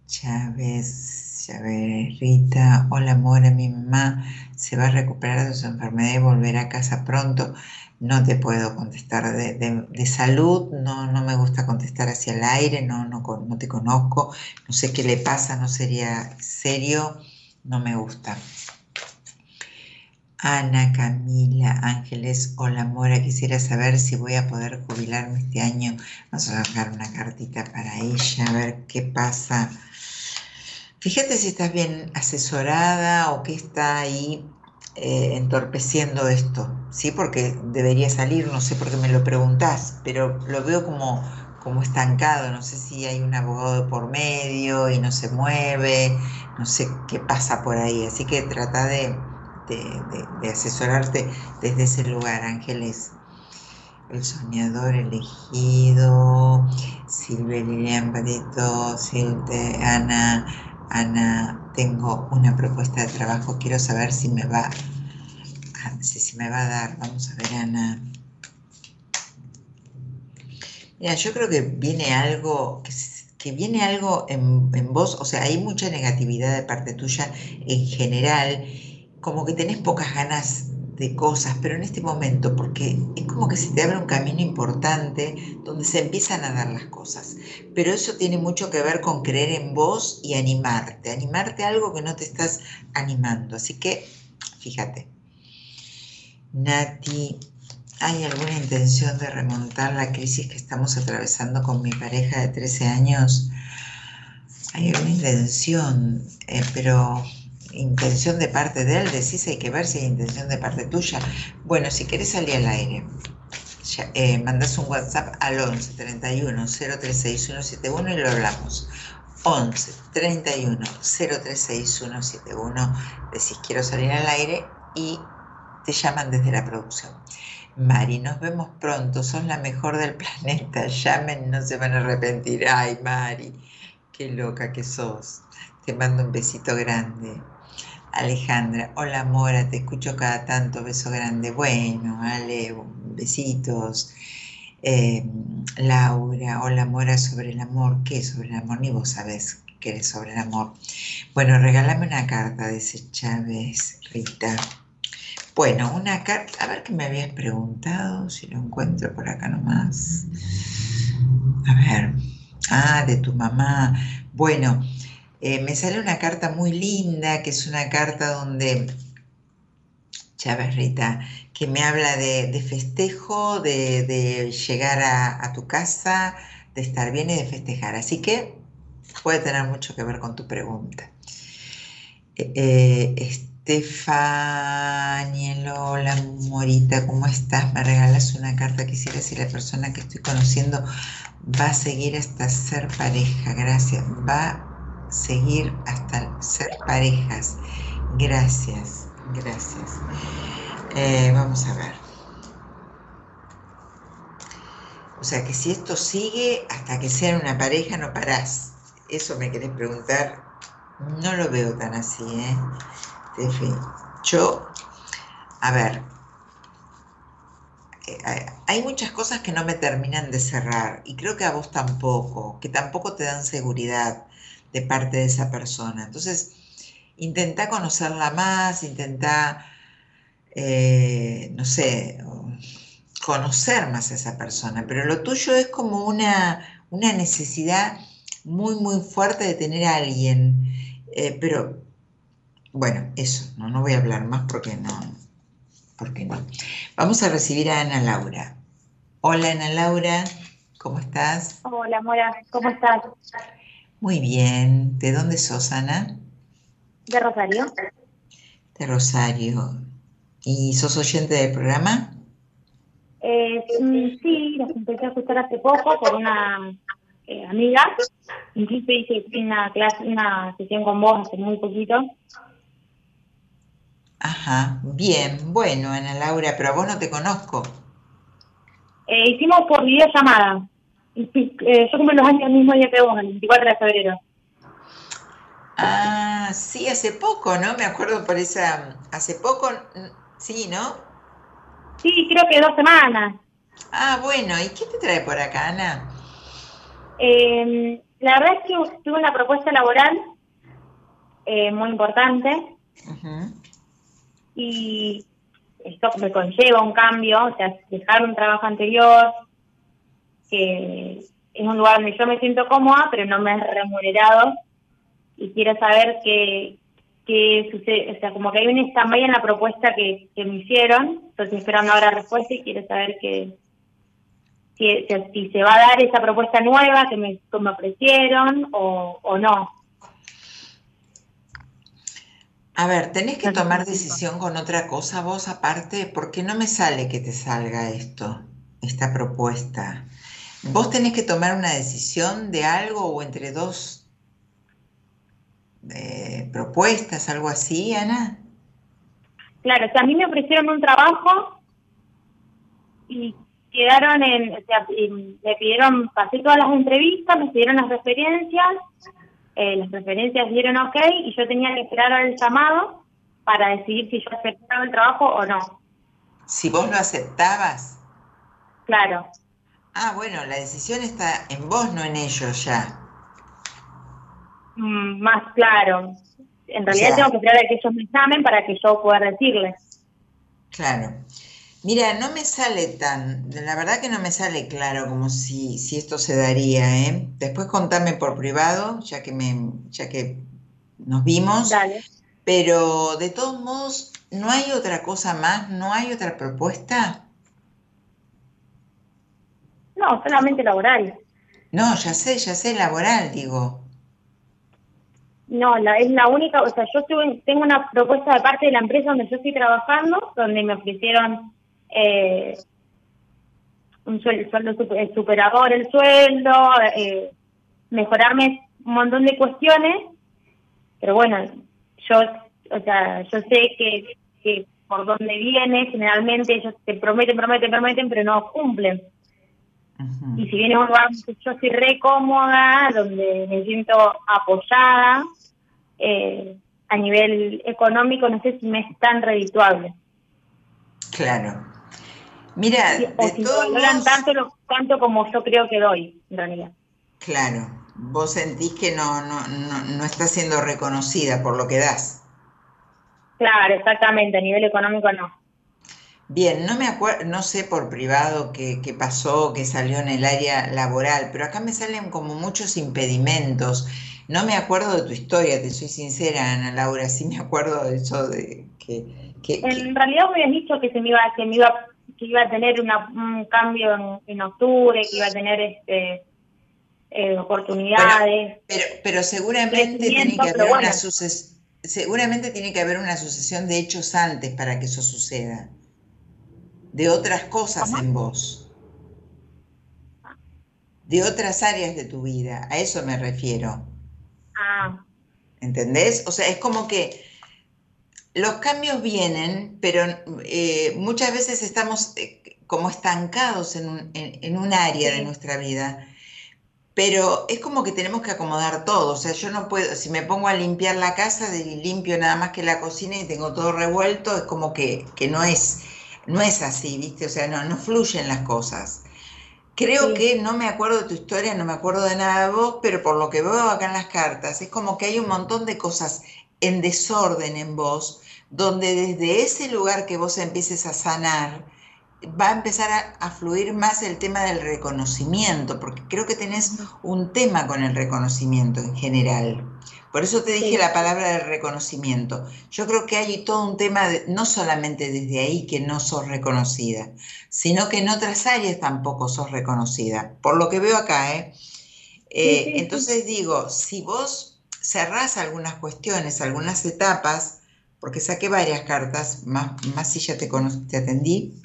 Chávez, Chávez, Rita, hola amor, mi mamá se va a recuperar de su enfermedad y volverá a casa pronto no te puedo contestar de, salud, no, no, me gusta contestar hacia el aire, no, no, no te conozco, no sé qué le pasa, no sería serio, no me gusta. Ana, Camila, Ángeles, hola Mora, quisiera saber si voy a poder jubilarme este año. Vamos a sacar una cartita para ella, a ver qué pasa. Fíjate si estás bien asesorada o qué está ahí eh, entorpeciendo esto, ¿sí? Porque debería salir, no sé por qué me lo preguntás, pero lo veo como, como estancado, no sé si hay un abogado por medio y no se mueve, no sé qué pasa por ahí, así que trata de, asesorarte desde ese lugar, Ángeles. El soñador elegido, Silvia Lilian Badito, Silvia, Ana, Ana, tengo una propuesta de trabajo, quiero saber si me va, si, me va a dar. Vamos a ver, Ana. Mira, yo creo que viene algo, que, viene algo en, en, vos, o sea, hay mucha negatividad de parte tuya en general, como que tenés pocas ganas de cosas, pero en este momento, porque es como que se te abre un camino importante donde se empiezan a dar las cosas. Pero eso tiene mucho que ver con creer en vos y animarte, animarte a algo que no te estás animando. Así que, fíjate. Nati, ¿hay alguna intención de remontar la crisis que estamos atravesando con mi pareja de 13 años? Hay alguna intención, eh, pero intención de parte de él, decís hay que ver si hay intención de parte tuya. Bueno, si querés salir al aire, eh, mandas un WhatsApp al 11 31 036171 y lo hablamos. 11 31 036171 decís quiero salir al aire y te llaman desde la producción. Mari, nos vemos pronto, son la mejor del planeta, llamen, no se van a arrepentir. Ay, Mari, qué loca que sos. Te mando un besito grande. Alejandra, hola Mora, te escucho cada tanto, beso grande. Bueno, Ale, besitos. Em, Laura, hola Mora, sobre el amor. ¿Qué sobre el amor? Ni vos sabés qué es sobre el amor. Bueno, regálame una carta, dice Chávez, Rita. Bueno, una carta, a ver qué me habías preguntado, si lo encuentro por acá nomás. A ver, ah, de tu mamá. Bueno, eh, me sale una carta muy linda, que es una carta donde, Chávez Rita, que me habla de, festejo, de, llegar a, tu casa, de estar bien y de festejar. Así que puede tener mucho que ver con tu pregunta. Eh, hola Morita, ¿cómo estás? Me regalas una carta. Quisiera si la persona que estoy conociendo va a seguir hasta ser pareja. Gracias. Va seguir hasta ser parejas. Gracias, gracias. Eh, vamos a ver. O sea que si esto sigue hasta que sean una pareja no parás. Eso me querés preguntar. No lo veo tan así, ¿eh? Yo, a ver, eh, hay muchas cosas que no me terminan de cerrar y creo que a vos tampoco, que tampoco te dan seguridad de parte de esa persona. Entonces, intenta conocerla más, intenta, eh, no sé, conocer más a esa persona, pero lo tuyo es como una, una necesidad muy, muy fuerte de tener a alguien. Eh, pero, bueno, eso, no, no voy a hablar más porque no, porque no. Vamos a recibir a Ana Laura. Hola Ana Laura, ¿cómo estás? Hola Mora, ¿cómo estás? Muy bien. ¿De dónde sos, Ana? De Rosario. De Rosario. ¿Y sos oyente del programa? Eh, mm, sí, los empecé a escuchar hace poco por una eh, amiga. Incluso hice una clase, una sesión con vos hace muy poquito. Ajá, bien, bueno, Ana Laura, pero a vos no te conozco. Eh, hicimos por videollamada. Eh, yo cumplo los años el mismo día que vos, el 24 de febrero. Ah, sí, hace poco, ¿no? Me acuerdo por esa... Hace poco, sí, ¿no? Sí, creo que dos semanas. Ah, bueno, ¿y qué te trae por acá, Ana? Eh, la verdad es que tuve una propuesta laboral eh, muy importante y esto me conlleva un cambio, o sea, dejar un trabajo anterior, que es un lugar donde yo me siento cómoda, pero no me es remunerado y quiero saber qué, qué sucede, o sea, como que hay un stand en la propuesta que, que me hicieron, estoy esperando ahora respuesta y quiero saber que si, si, se va a dar esa propuesta nueva que me, que me ofrecieron o, o no. A ver, tenés que tomar decisión con otra cosa vos aparte, porque no me sale que te salga esto, esta propuesta. Vos tenés que tomar una decisión de algo o entre dos eh, propuestas, algo así, Ana. Claro, o sea, a mí me ofrecieron un trabajo y quedaron en, o sea, me pidieron, pasé todas las entrevistas, me pidieron las referencias, eh, las referencias dieron ok y yo tenía que esperar el llamado para decidir si yo aceptaba el trabajo o no. Si vos lo aceptabas. Claro. Ah, bueno, la decisión está en vos, no en ellos ya. Mm, más claro. En realidad tengo que esperar a que ellos me llamen para que yo pueda decirles. Claro. Mira, no me sale tan, la verdad que no me sale claro como si, si esto se daría, ¿eh? Después contame por privado, ya que me, ya que nos vimos. Dale. Pero de todos modos, ¿no hay otra cosa más? ¿No hay otra propuesta? No, solamente laboral. No, ya sé, ya sé, laboral, digo. No, la, es la única, o sea, yo tengo una propuesta de parte de la empresa donde yo estoy trabajando, donde me ofrecieron eh, un sueldo, sueldo superador el sueldo, eh, mejorarme un montón de cuestiones, pero bueno, yo, o sea, yo sé que, que por donde viene, generalmente ellos te prometen, prometen, prometen, pero no cumplen. Y si viene un lugar donde yo estoy re cómoda, donde me siento apoyada, eh, a nivel económico, no sé si me es tan redituable. Claro. Mira, o si valoran tanto, tanto como yo creo que doy, en realidad. Claro, vos sentís que no, no, no, no está siendo reconocida por lo que das. Claro, exactamente, a nivel económico no. Bien, no me acuerdo, no sé por privado qué, qué, pasó, qué salió en el área laboral, pero acá me salen como muchos impedimentos. No me acuerdo de tu historia, te soy sincera, Ana Laura, sí me acuerdo de eso de que... que en realidad me habías dicho que se me iba, que me iba que iba a tener una, un cambio en, octubre, que iba a tener este eh, oportunidades. Pero, pero, seguramente tiene que haber una seguramente tiene que haber una sucesión de hechos antes para que eso suceda. De otras cosas en vos. De otras áreas de tu vida. A eso me refiero. Ah. ¿Entendés? O sea, es como que los cambios vienen, pero eh, muchas veces estamos eh, como estancados en un, en, un área de nuestra vida. Pero es como que tenemos que acomodar todo. O sea, yo no puedo, si me pongo a limpiar la casa, limpio nada más que la cocina y tengo todo revuelto, es como que, que no, es, no es así, ¿viste? O sea, no, no fluyen las cosas. Creo que no me acuerdo de tu historia, no me acuerdo de nada de vos, pero por lo que veo acá en las cartas, es como que hay un montón de cosas en desorden en vos donde desde ese lugar que vos empieces a sanar, va a empezar a, fluir más el tema del reconocimiento, porque creo que tenés un tema con el reconocimiento en general. Por eso te dije la palabra del reconocimiento. Yo creo que hay todo un tema, no solamente desde ahí que no sos reconocida, sino que en otras áreas tampoco sos reconocida, por lo que veo acá. ¿eh? eh entonces digo, si vos cerrás algunas cuestiones, algunas etapas, porque saqué varias cartas, más, más si ya te, te atendí.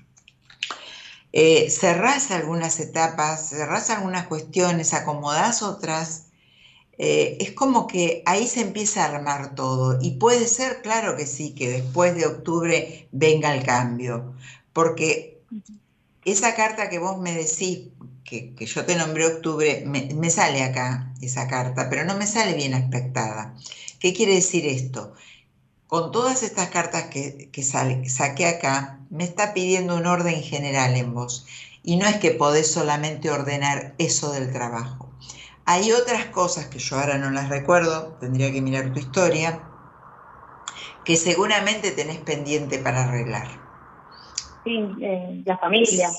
Eh, cerrás algunas etapas, cerrás algunas cuestiones, acomodás otras. Eh, es como que ahí se empieza a armar todo. Y puede ser, claro que sí, que después de octubre venga el cambio. Porque esa carta que vos me decís, que, yo te nombré octubre, me, sale acá esa carta, pero no me sale bien aspectada. ¿Qué quiere decir esto? Con todas estas cartas que, que saqué acá, me está pidiendo un orden general en vos. Y no es que podés solamente ordenar eso del trabajo. Hay otras cosas que yo ahora no las recuerdo, tendría que mirar tu historia, que seguramente tenés pendiente para arreglar. Sí, eh, la familia.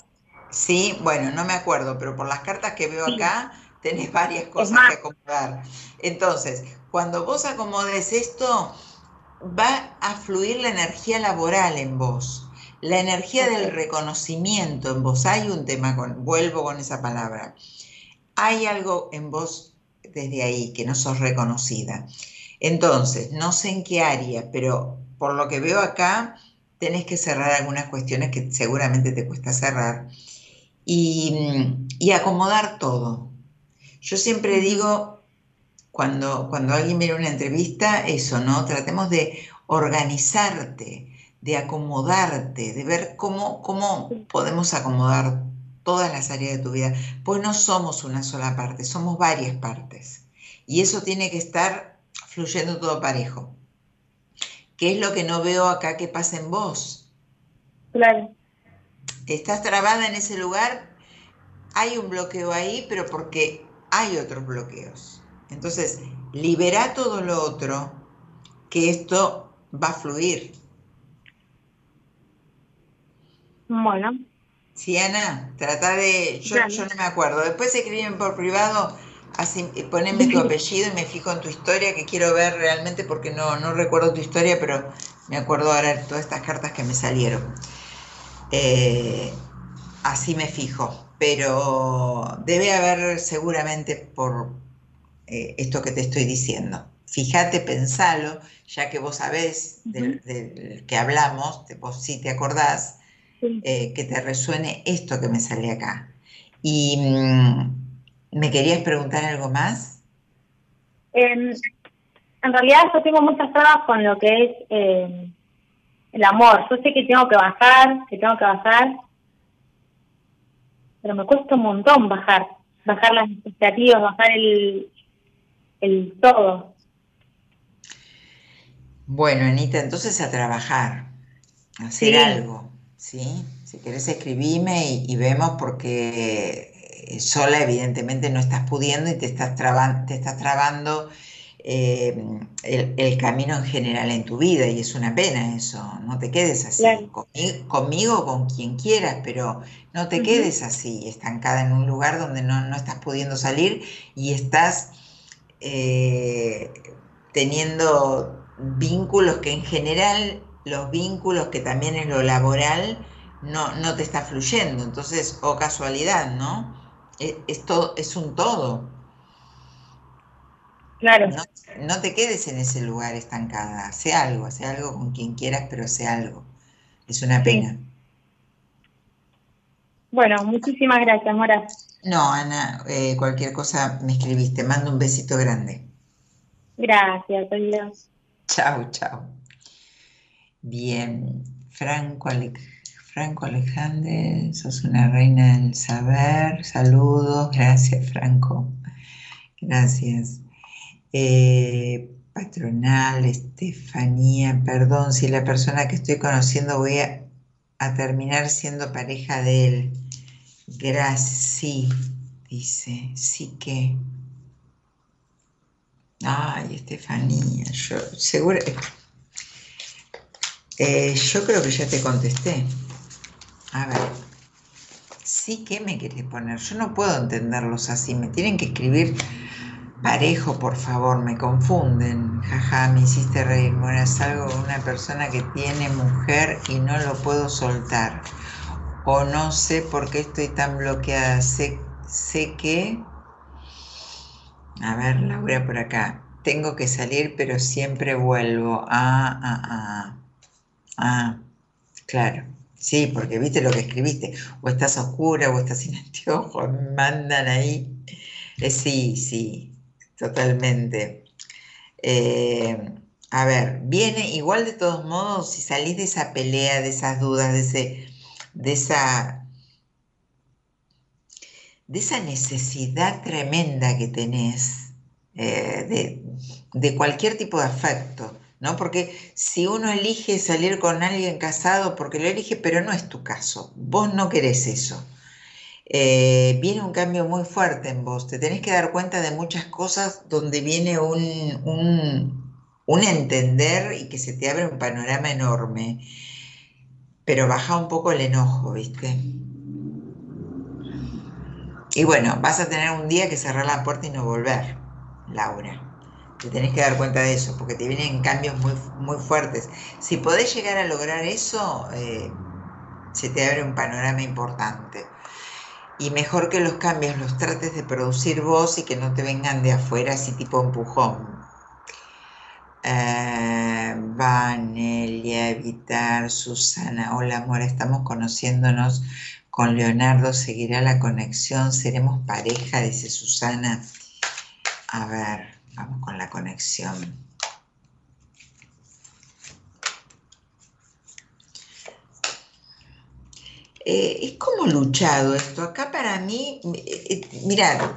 Sí, bueno, no me acuerdo, pero por las cartas que veo acá tenés varias cosas que acomodar. Entonces, cuando vos acomodes esto, va a fluir la energía laboral en vos, la energía del reconocimiento en vos. Hay un tema, con, vuelvo con esa palabra. Hay algo en vos desde ahí que no sos reconocida. Entonces, no sé en qué área, pero por lo que veo acá, tenés que cerrar algunas cuestiones que seguramente te cuesta cerrar y, acomodar todo. Yo siempre digo, cuando, cuando alguien mira una entrevista, eso, ¿no? Tratemos de organizarte, de acomodarte, de ver cómo, cómo podemos acomodar todas las áreas de tu vida. Pues no somos una sola parte, somos varias partes. Y eso tiene que estar fluyendo todo parejo. ¿Qué es lo que no veo acá que pasa en vos? Claro estás trabada en ese lugar, hay un bloqueo ahí, pero porque hay otros bloqueos. Entonces, libera todo lo otro, que esto va a fluir. Bueno. Sí, Ana, trata de... Yo, no me acuerdo. Después escriben por privado, así, poneme tu apellido y me fijo en tu historia, que quiero ver realmente porque no, no recuerdo tu historia, pero me acuerdo ahora de todas estas cartas que me salieron. Eh, así me fijo, pero debe haber seguramente por eh, esto que te estoy diciendo. Fíjate, pensalo, ya que vos sabés del, que hablamos, vos sí te acordás, eh, que te resuene esto que me sale acá. Y mm, me querías preguntar algo más. en realidad yo tengo muchas trabas con lo que es el amor. Yo sé que tengo que bajar, que tengo que bajar, pero me cuesta un montón bajar, bajar las expectativas, bajar el, el todo. Bueno, Anita, entonces a trabajar, a hacer algo, ¿sí? Si querés escribime y, y, vemos porque sola evidentemente no estás pudiendo y te estás, trabando, te estás trabando eh, el, camino en general en tu vida y es una pena eso, no te quedes así, conmigo, o con quien quieras, pero no te quedes así, estancada en un lugar donde no, estás pudiendo salir y estás eh, teniendo vínculos que en general, los vínculos que también es lo laboral, no, no te está fluyendo, entonces, o casualidad, ¿no? Es, es, todo, es un todo. Claro. No, te quedes en ese lugar estancada. Hace algo, hace algo con quien quieras, pero hace algo. Es una pena. Bueno, muchísimas gracias, Mora. No, Ana, eh, cualquier cosa me escribiste. Mando un besito grande. Gracias, adiós. Chao, chao. Bien, Franco, Franco Alejandro, sos una reina del saber. Saludos, gracias, Franco. Gracias. Eh, patronal, Estefanía, perdón, si la persona que estoy conociendo voy a, terminar siendo pareja de él. Gracias, sí, dice, sí que. Ay, Estefanía, yo seguro. Eh, yo creo que ya te contesté. A ver, sí que me querés poner. Yo no puedo entenderlos así. Me tienen que escribir Parejo, por favor, me confunden. Jaja, me hiciste reír. Bueno, es algo de una persona que tiene mujer y no lo puedo soltar. O no sé por qué estoy tan bloqueada. Sé, sé que... A ver, Laura por acá. tengo que salir, pero siempre vuelvo. Ah, ah, ah. Ah, claro. Sí, porque viste lo que escribiste. O estás oscura o estás sin anteojos, mandan ahí. Eh, sí, sí, totalmente. Eh, a ver, viene igual de todos modos, si salís de esa pelea, de esas dudas, de, ese, de esa de esa necesidad tremenda que tenés eh, de, de, cualquier tipo de afecto, ¿no? Porque si uno elige salir con alguien casado, porque lo elige, pero no es tu caso, vos no querés eso. Eh, viene un cambio muy fuerte en vos, te tenés que dar cuenta de muchas cosas donde viene un, un, un entender y que se te abre un panorama enorme, pero baja un poco el enojo, ¿viste? Y bueno, vas a tener un día que cerrar la puerta y no volver, Laura. Te tenés que dar cuenta de eso, porque te vienen cambios muy, muy fuertes. Si podés llegar a lograr eso, eh, se te abre un panorama importante. Y mejor que los cambios los trates de producir vos y que no te vengan de afuera así tipo empujón. Eh, Vanelia, Evitar, Susana, hola amor, estamos conociéndonos con Leonardo, seguirá la conexión, seremos pareja, dice Susana. A ver, vamos con la conexión. Eh, es como luchado esto. Acá para mí, eh, eh, mirad,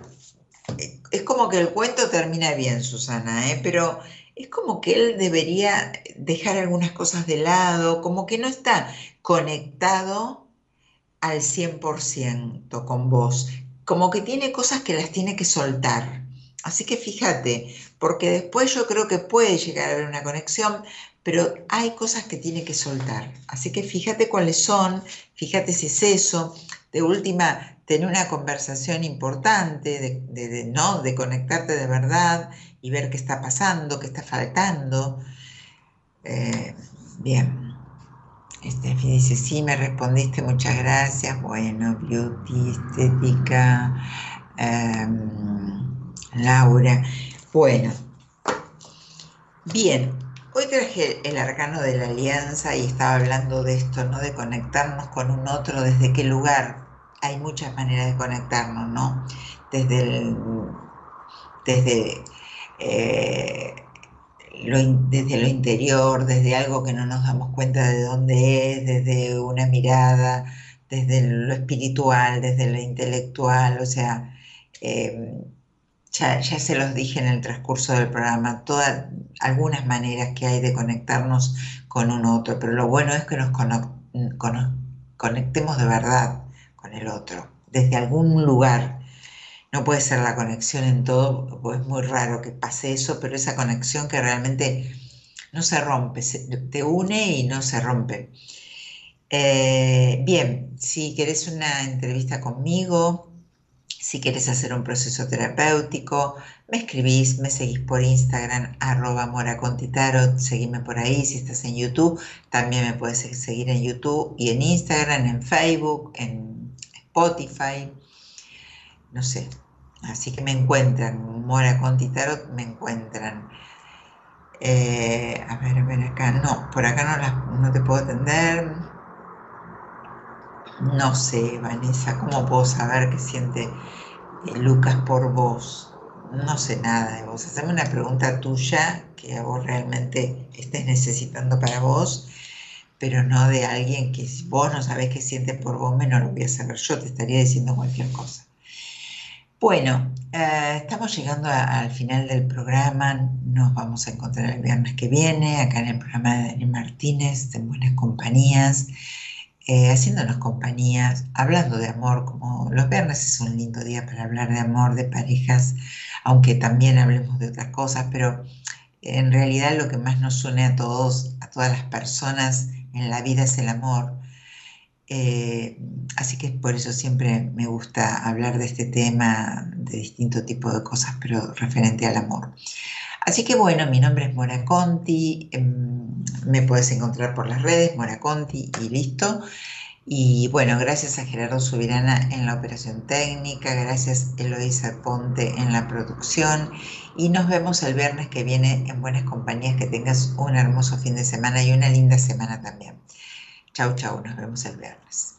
es como que el cuento termina bien, Susana, pero es como que él debería dejar algunas cosas de lado, como que no está conectado al 100% con vos, como que tiene cosas que las tiene que soltar. Así que fíjate, porque después yo creo que puede llegar a haber una conexión, pero hay cosas que tiene que soltar. Así que fíjate cuáles son, fíjate si es eso. De última, tener una conversación importante, de, ¿no? de conectarte de verdad y ver qué está pasando, qué está faltando. Eh, bien. Steffi dice, sí, me respondiste, muchas gracias. Bueno, beauty, estética, em, Laura. Bueno, bien, Hoy traje el arcano de la alianza y estaba hablando de esto, ¿no? De conectarnos con un otro, desde qué lugar. Hay muchas maneras de conectarnos, ¿no? Desde desde, eh, lo, desde lo interior, desde algo que no nos damos cuenta de dónde es, desde una mirada, desde lo espiritual, desde lo intelectual, o sea, eh, ya, se los dije en el transcurso del programa, todas, algunas maneras que hay de conectarnos con un otro, pero lo bueno es que nos conectemos de verdad con el otro, desde algún lugar. No puede ser la conexión en todo, pues es muy raro que pase eso, pero esa conexión que realmente no se rompe, te une y no se rompe. Eh, bien, si querés una entrevista conmigo, si quieres hacer un proceso terapéutico, me escribís, me seguís por Instagram, arroba moracontitarot, seguime por ahí. Si estás en YouTube, también me puedes seguir en YouTube y en Instagram, en Facebook, en Spotify, no sé. Así que me encuentran, Mora Contitarot, me encuentran. Eh, a ver, a ver acá, no, por acá no, no te puedo atender. No sé, Vanessa, ¿cómo puedo saber qué siente eh, Lucas por vos? No sé nada de vos. Haceme una pregunta tuya que vos realmente estés necesitando para vos, pero no de alguien que vos no sabés qué siente por vos, me no lo voy a saber yo, te estaría diciendo cualquier cosa. Bueno, eh, estamos llegando al final del programa. Nos vamos a encontrar el viernes que viene, acá en el programa de Daniel Martínez, en Buenas Compañías eh, haciéndonos compañías, hablando de amor, como los viernes es un lindo día para hablar de amor, de parejas, aunque también hablemos de otras cosas, pero en realidad lo que más nos une a todos, a todas las personas en la vida es el amor. Eh, así que por eso siempre me gusta hablar de este tema, de distinto tipo de cosas, pero referente al amor. Así que bueno, mi nombre es Mora Conti, em, me puedes encontrar por las redes, Mora Conti y listo. Y bueno, gracias a Gerardo Subirana en la operación técnica, gracias Eloísa Ponte en la producción y nos vemos el viernes que viene en Buenas Compañías. Que tengas un hermoso fin de semana y una linda semana también. Chau, chau, nos vemos el viernes.